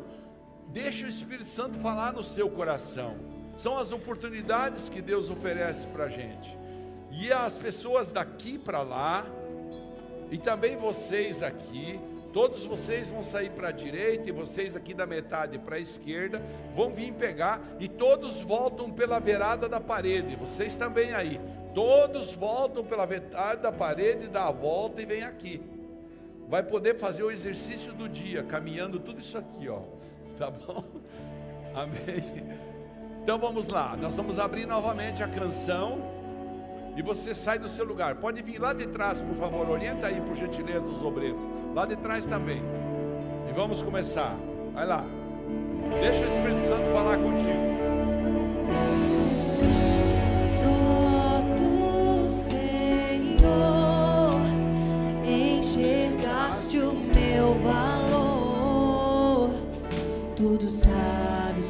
Deixe o Espírito Santo falar no seu coração. São as oportunidades que Deus oferece para a gente. E as pessoas daqui para lá, e também vocês aqui, todos vocês vão sair para a direita e vocês aqui da metade para a esquerda vão vir pegar e todos voltam pela beirada da parede. Vocês também aí, todos voltam pela metade da parede, dá a volta e vem aqui. Vai poder fazer o exercício do dia, caminhando tudo isso aqui, ó. Tá bom? Amém. Então vamos lá, nós vamos abrir novamente a canção. E você sai do seu lugar. Pode vir lá de trás, por favor. Orienta aí, por gentileza, os obreiros. Lá de trás também. E vamos começar. Vai lá. Deixa o Espírito Santo falar contigo. Tudo sabe,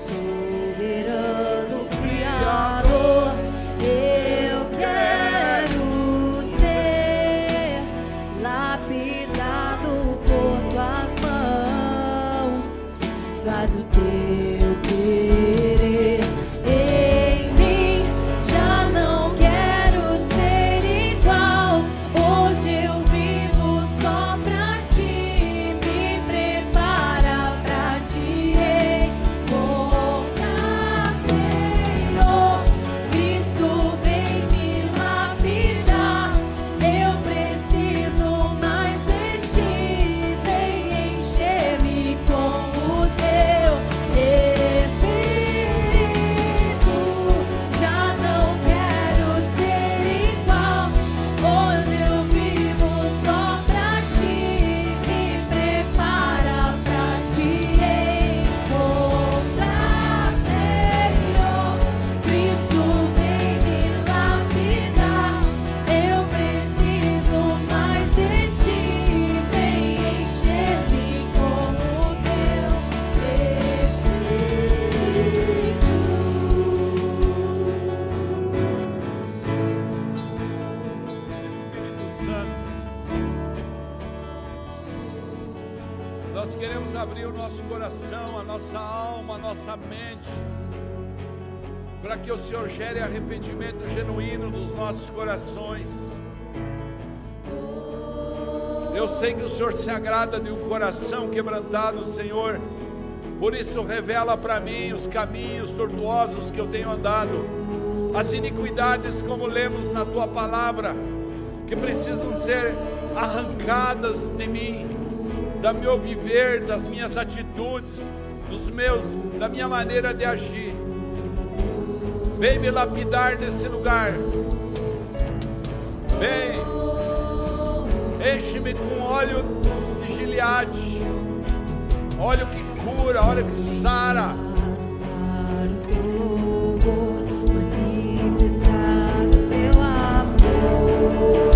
gere arrependimento genuíno nos nossos corações. Eu sei que o Senhor se agrada de um coração quebrantado, Senhor. Por isso revela para mim os caminhos tortuosos que eu tenho andado, as iniquidades como lemos na tua palavra, que precisam ser arrancadas de mim, do meu viver, das minhas atitudes, dos meus, da minha maneira de agir. Vem me lapidar nesse lugar. Vem. Enche-me com óleo de Gileade. Óleo que cura, óleo que sara. Manifestar o teu amor.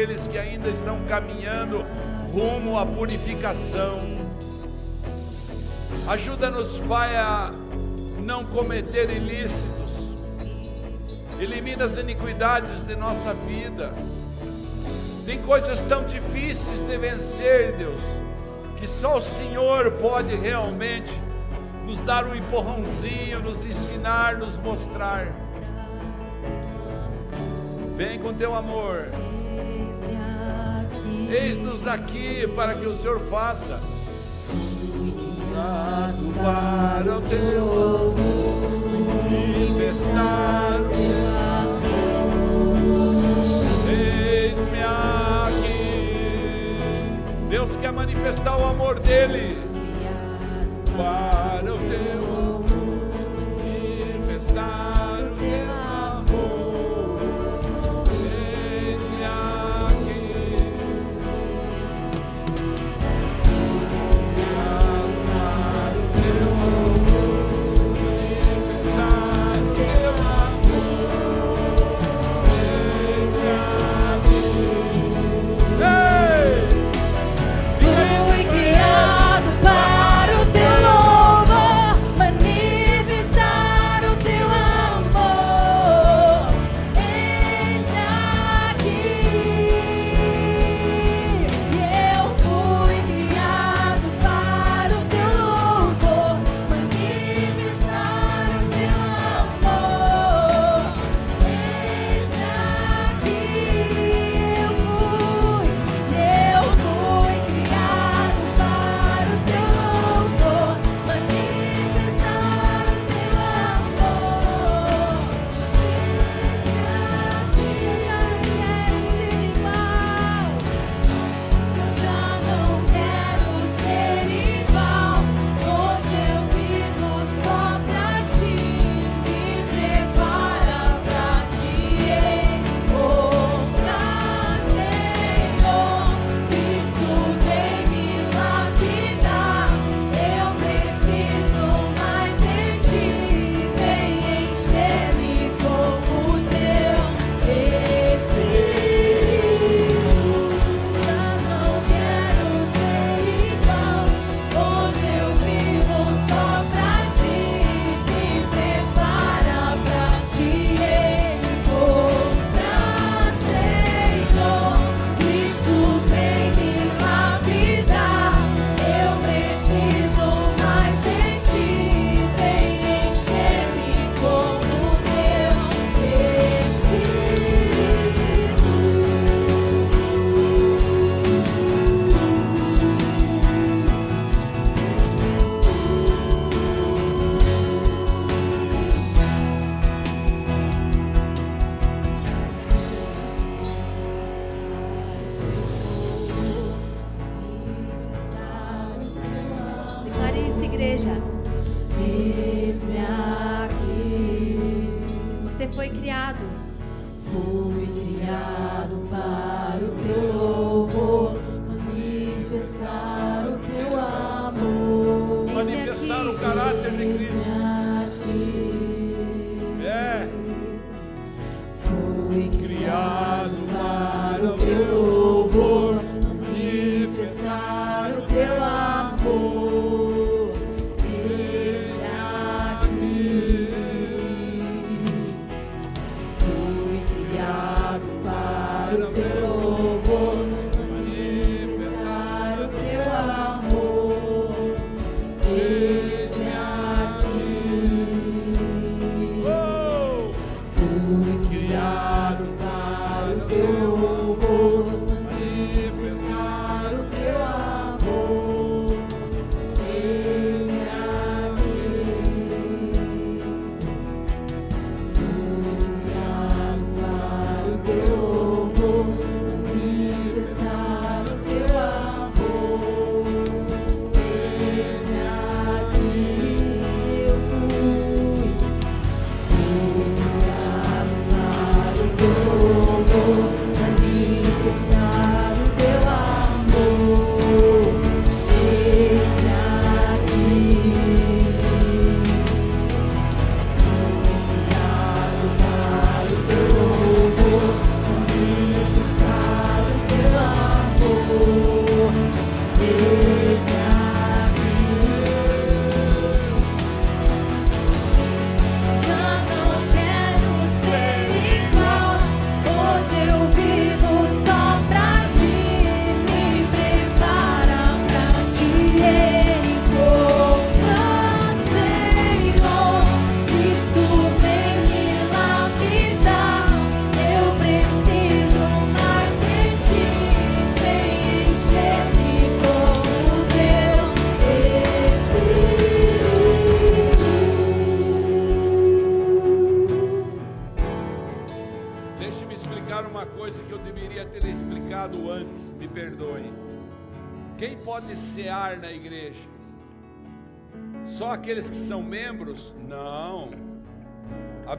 aqueles que ainda estão caminhando rumo à purificação. Ajuda-nos, Pai, a não cometer ilícitos. Elimina as iniquidades de nossa vida. Tem coisas tão difíceis de vencer, Deus, que só o Senhor pode realmente nos dar um empurrãozinho, nos ensinar, nos mostrar. Vem com teu amor. Eis-nos aqui para que o Senhor faça. Fui para o teu amor, manifestar pela Eis-me aqui. Deus quer manifestar o amor dele. Pai.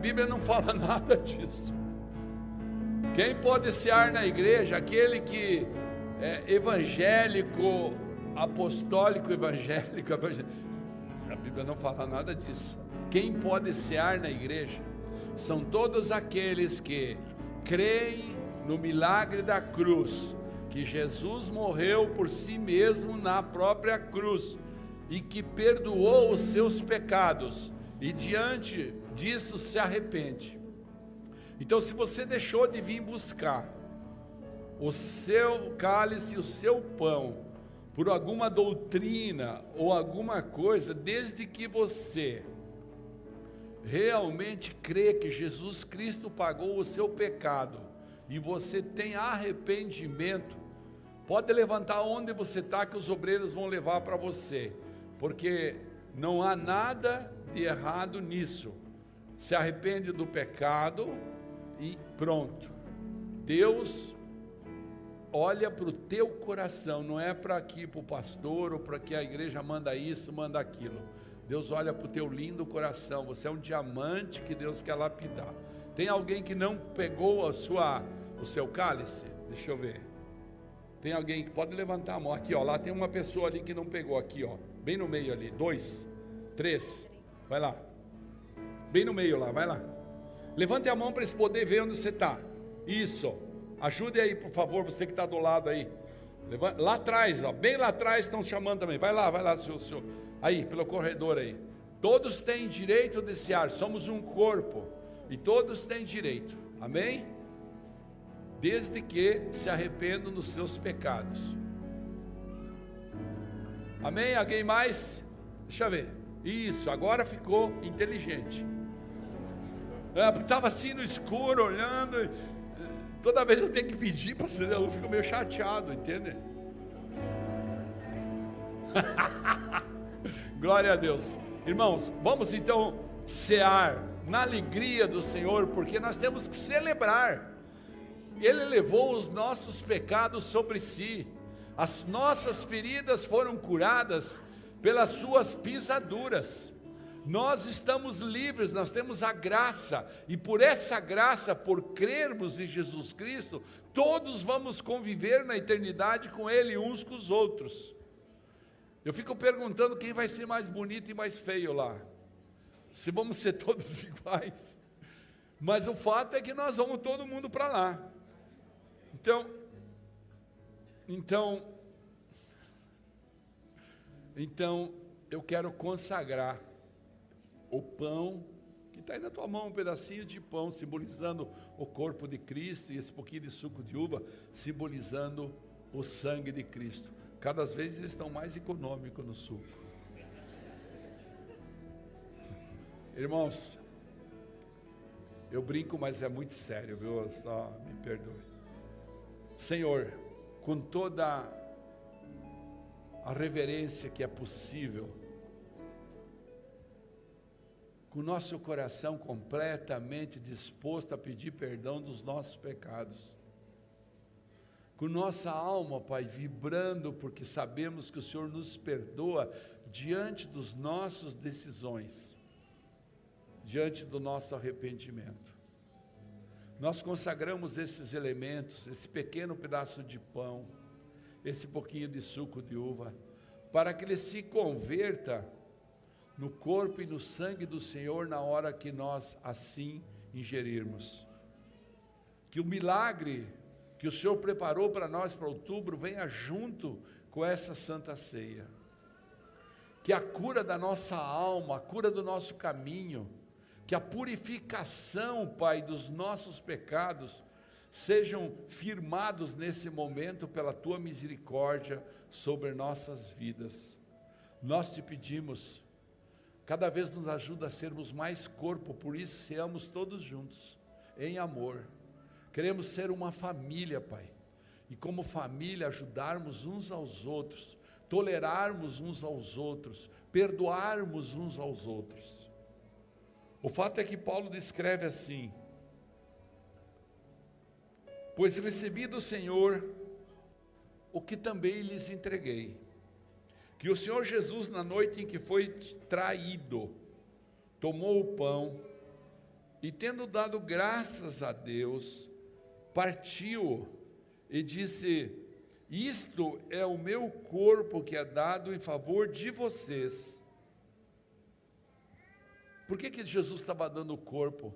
Bíblia não fala nada disso. Quem pode cear na igreja? Aquele que é evangélico, apostólico, evangélico, evangélico. A Bíblia não fala nada disso. Quem pode cear na igreja? São todos aqueles que creem no milagre da cruz, que Jesus morreu por si mesmo na própria cruz e que perdoou os seus pecados e diante disso se arrepende. Então, se você deixou de vir buscar o seu cálice o seu pão por alguma doutrina ou alguma coisa, desde que você realmente crê que Jesus Cristo pagou o seu pecado e você tem arrependimento, pode levantar onde você está que os obreiros vão levar para você, porque não há nada de errado nisso. Se arrepende do pecado e pronto. Deus olha para o teu coração, não é para aqui para o pastor ou para que a igreja manda isso, manda aquilo. Deus olha para o teu lindo coração. Você é um diamante que Deus quer lapidar. Tem alguém que não pegou a sua, o seu cálice? Deixa eu ver. Tem alguém que pode levantar a mão aqui, ó. Lá tem uma pessoa ali que não pegou aqui, ó. Bem no meio ali. Dois, três. Vai lá. Bem no meio lá, vai lá. Levante a mão para eles poderem ver onde você está. Isso. Ajude aí, por favor, você que está do lado aí. Leva- Lá atrás, ó, bem lá atrás estão chamando também. Vai lá, vai lá, senhor, senhor. Aí, pelo corredor aí. Todos têm direito desse ar. Somos um corpo. E todos têm direito. Amém? Desde que se arrependam dos seus pecados. Amém? Alguém mais? Deixa eu ver. Isso, agora ficou inteligente. Estava assim no escuro, olhando. eh, Toda vez eu tenho que pedir para acender a luz, fico meio chateado, entende? Glória a Deus. Irmãos, vamos então cear na alegria do Senhor, porque nós temos que celebrar. Ele levou os nossos pecados sobre si, as nossas feridas foram curadas, pelas suas pisaduras. Nós estamos livres, nós temos a graça, e por essa graça, por crermos em Jesus Cristo, todos vamos conviver na eternidade com Ele uns com os outros. Eu fico perguntando quem vai ser mais bonito e mais feio lá. Se vamos ser todos iguais. Mas o fato é que nós vamos todo mundo para lá. Então, então, então eu quero consagrar o pão que está aí na tua mão, um pedacinho de pão simbolizando o corpo de Cristo e esse pouquinho de suco de uva simbolizando o sangue de Cristo. Cada vez eles estão mais econômicos no suco. Irmãos, eu brinco, mas é muito sério, viu? Só me perdoe. Senhor, com toda a reverência que é possível, com o nosso coração completamente disposto a pedir perdão dos nossos pecados, com nossa alma, Pai, vibrando, porque sabemos que o Senhor nos perdoa diante dos nossas decisões, diante do nosso arrependimento. Nós consagramos esses elementos, esse pequeno pedaço de pão, esse pouquinho de suco de uva, para que ele se converta no corpo e no sangue do Senhor na hora que nós assim ingerirmos. Que o milagre que o Senhor preparou para nós para outubro venha junto com essa santa ceia. Que a cura da nossa alma, a cura do nosso caminho, que a purificação, Pai, dos nossos pecados sejam firmados nesse momento pela tua misericórdia sobre nossas vidas. Nós te pedimos, cada vez nos ajuda a sermos mais corpo, por isso seamos todos juntos, em amor. Queremos ser uma família, Pai, e como família ajudarmos uns aos outros, tolerarmos uns aos outros, perdoarmos uns aos outros. O fato é que Paulo descreve assim: Pois recebi do Senhor o que também lhes entreguei, que o Senhor Jesus, na noite em que foi traído, tomou o pão e, tendo dado graças a Deus, partiu e disse: Isto é o meu corpo que é dado em favor de vocês. Por que, que Jesus estava dando o corpo?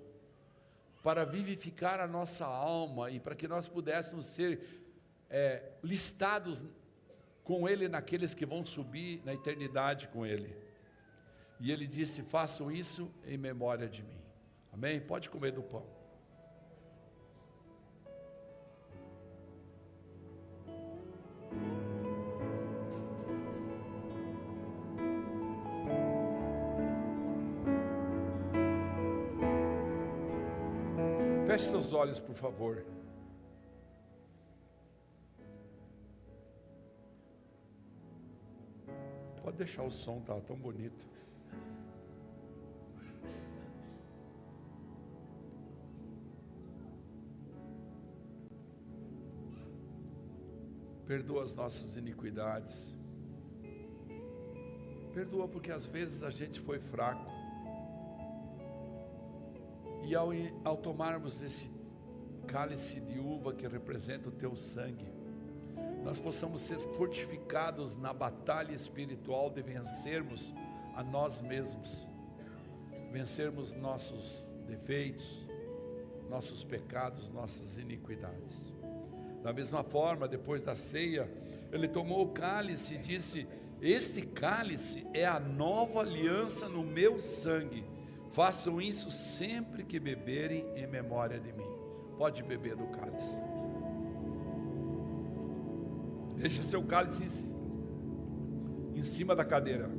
Para vivificar a nossa alma e para que nós pudéssemos ser é, listados com Ele naqueles que vão subir na eternidade com Ele. E Ele disse: Façam isso em memória de mim. Amém? Pode comer do pão. Feche seus olhos, por favor. Pode deixar o som, tá tão bonito. Perdoa as nossas iniquidades. Perdoa porque às vezes a gente foi fraco. E ao, ao tomarmos esse cálice de uva que representa o teu sangue, nós possamos ser fortificados na batalha espiritual de vencermos a nós mesmos, vencermos nossos defeitos, nossos pecados, nossas iniquidades. Da mesma forma, depois da ceia, ele tomou o cálice e disse: Este cálice é a nova aliança no meu sangue. Façam isso sempre que beberem em memória de mim. Pode beber do cálice. Deixa seu cálice em cima, da cadeira.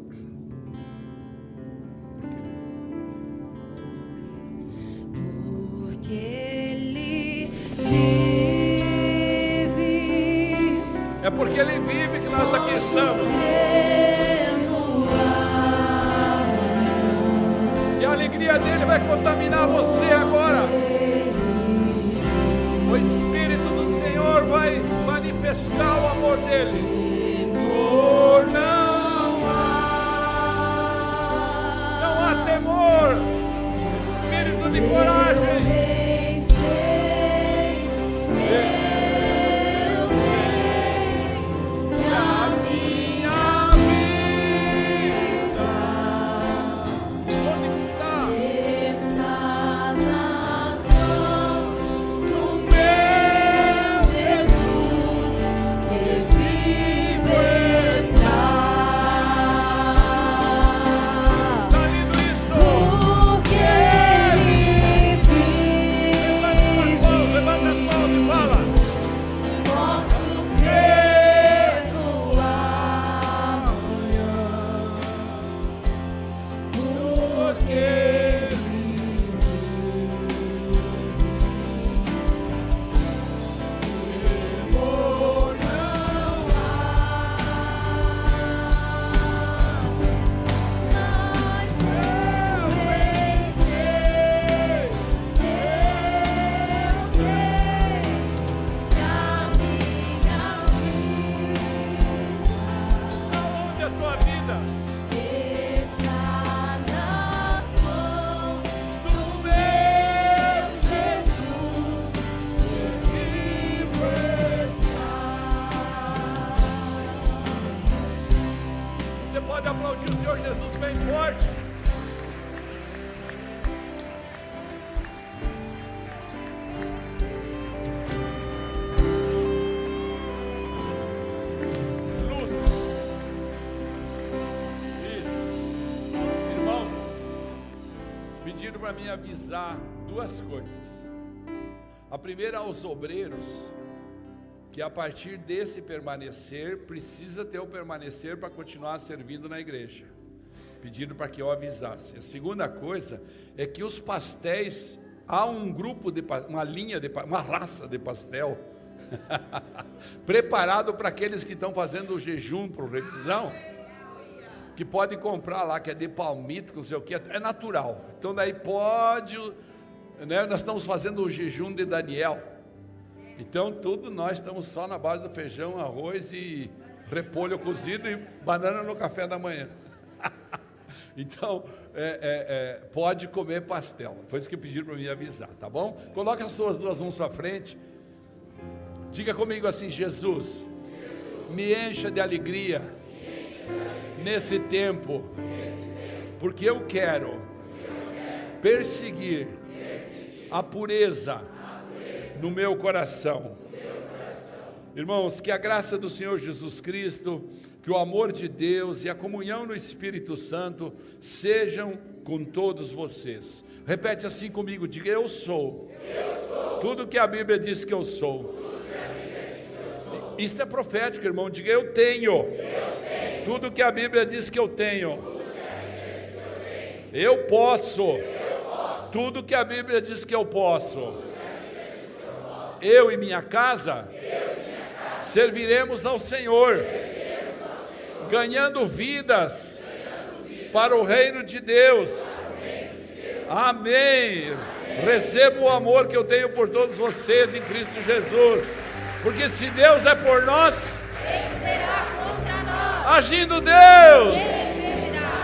Manifestar mim avisar duas coisas. A primeira aos obreiros, que a partir desse permanecer, precisa ter o permanecer para continuar servindo na igreja. Pediram para que eu avisasse. A segunda coisa é que os pastéis, há um grupo de uma linha de uma raça de pastel preparado para aqueles que estão fazendo o jejum para revisão, que pode comprar lá, que é de palmito, não sei o que, é natural. Então daí pode, né, nós estamos fazendo o jejum de Daniel. Então, tudo nós estamos só na base do feijão, arroz e repolho cozido e banana no café da manhã. então, é, é, é, pode comer pastel. Foi isso que pediram para me avisar, tá bom? Coloque as suas duas mãos à frente. Diga comigo assim: Jesus, me encha de alegria nesse tempo, porque eu quero perseguir a pureza no meu coração. Irmãos, que a graça do Senhor Jesus Cristo, que o amor de Deus e a comunhão no Espírito Santo sejam com todos vocês. Repete assim comigo, diga eu sou. Tudo que a Bíblia diz que eu sou. Isto é profético, irmão. Diga eu tenho. Tudo que a Bíblia diz que eu tenho. Eu posso. Tudo que a Bíblia diz que eu posso eu e minha casa, serviremos ao Senhor, ganhando vidas para o reino de Deus. Amém. Recebo o amor que eu tenho por todos vocês em Cristo Jesus, porque se Deus é por nós, quem será? Agindo Deus?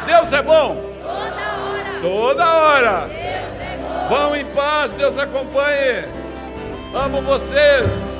Deus é bom Toda hora, toda hora. Deus é bom. Vão em paz, Deus acompanhe. Amo vocês.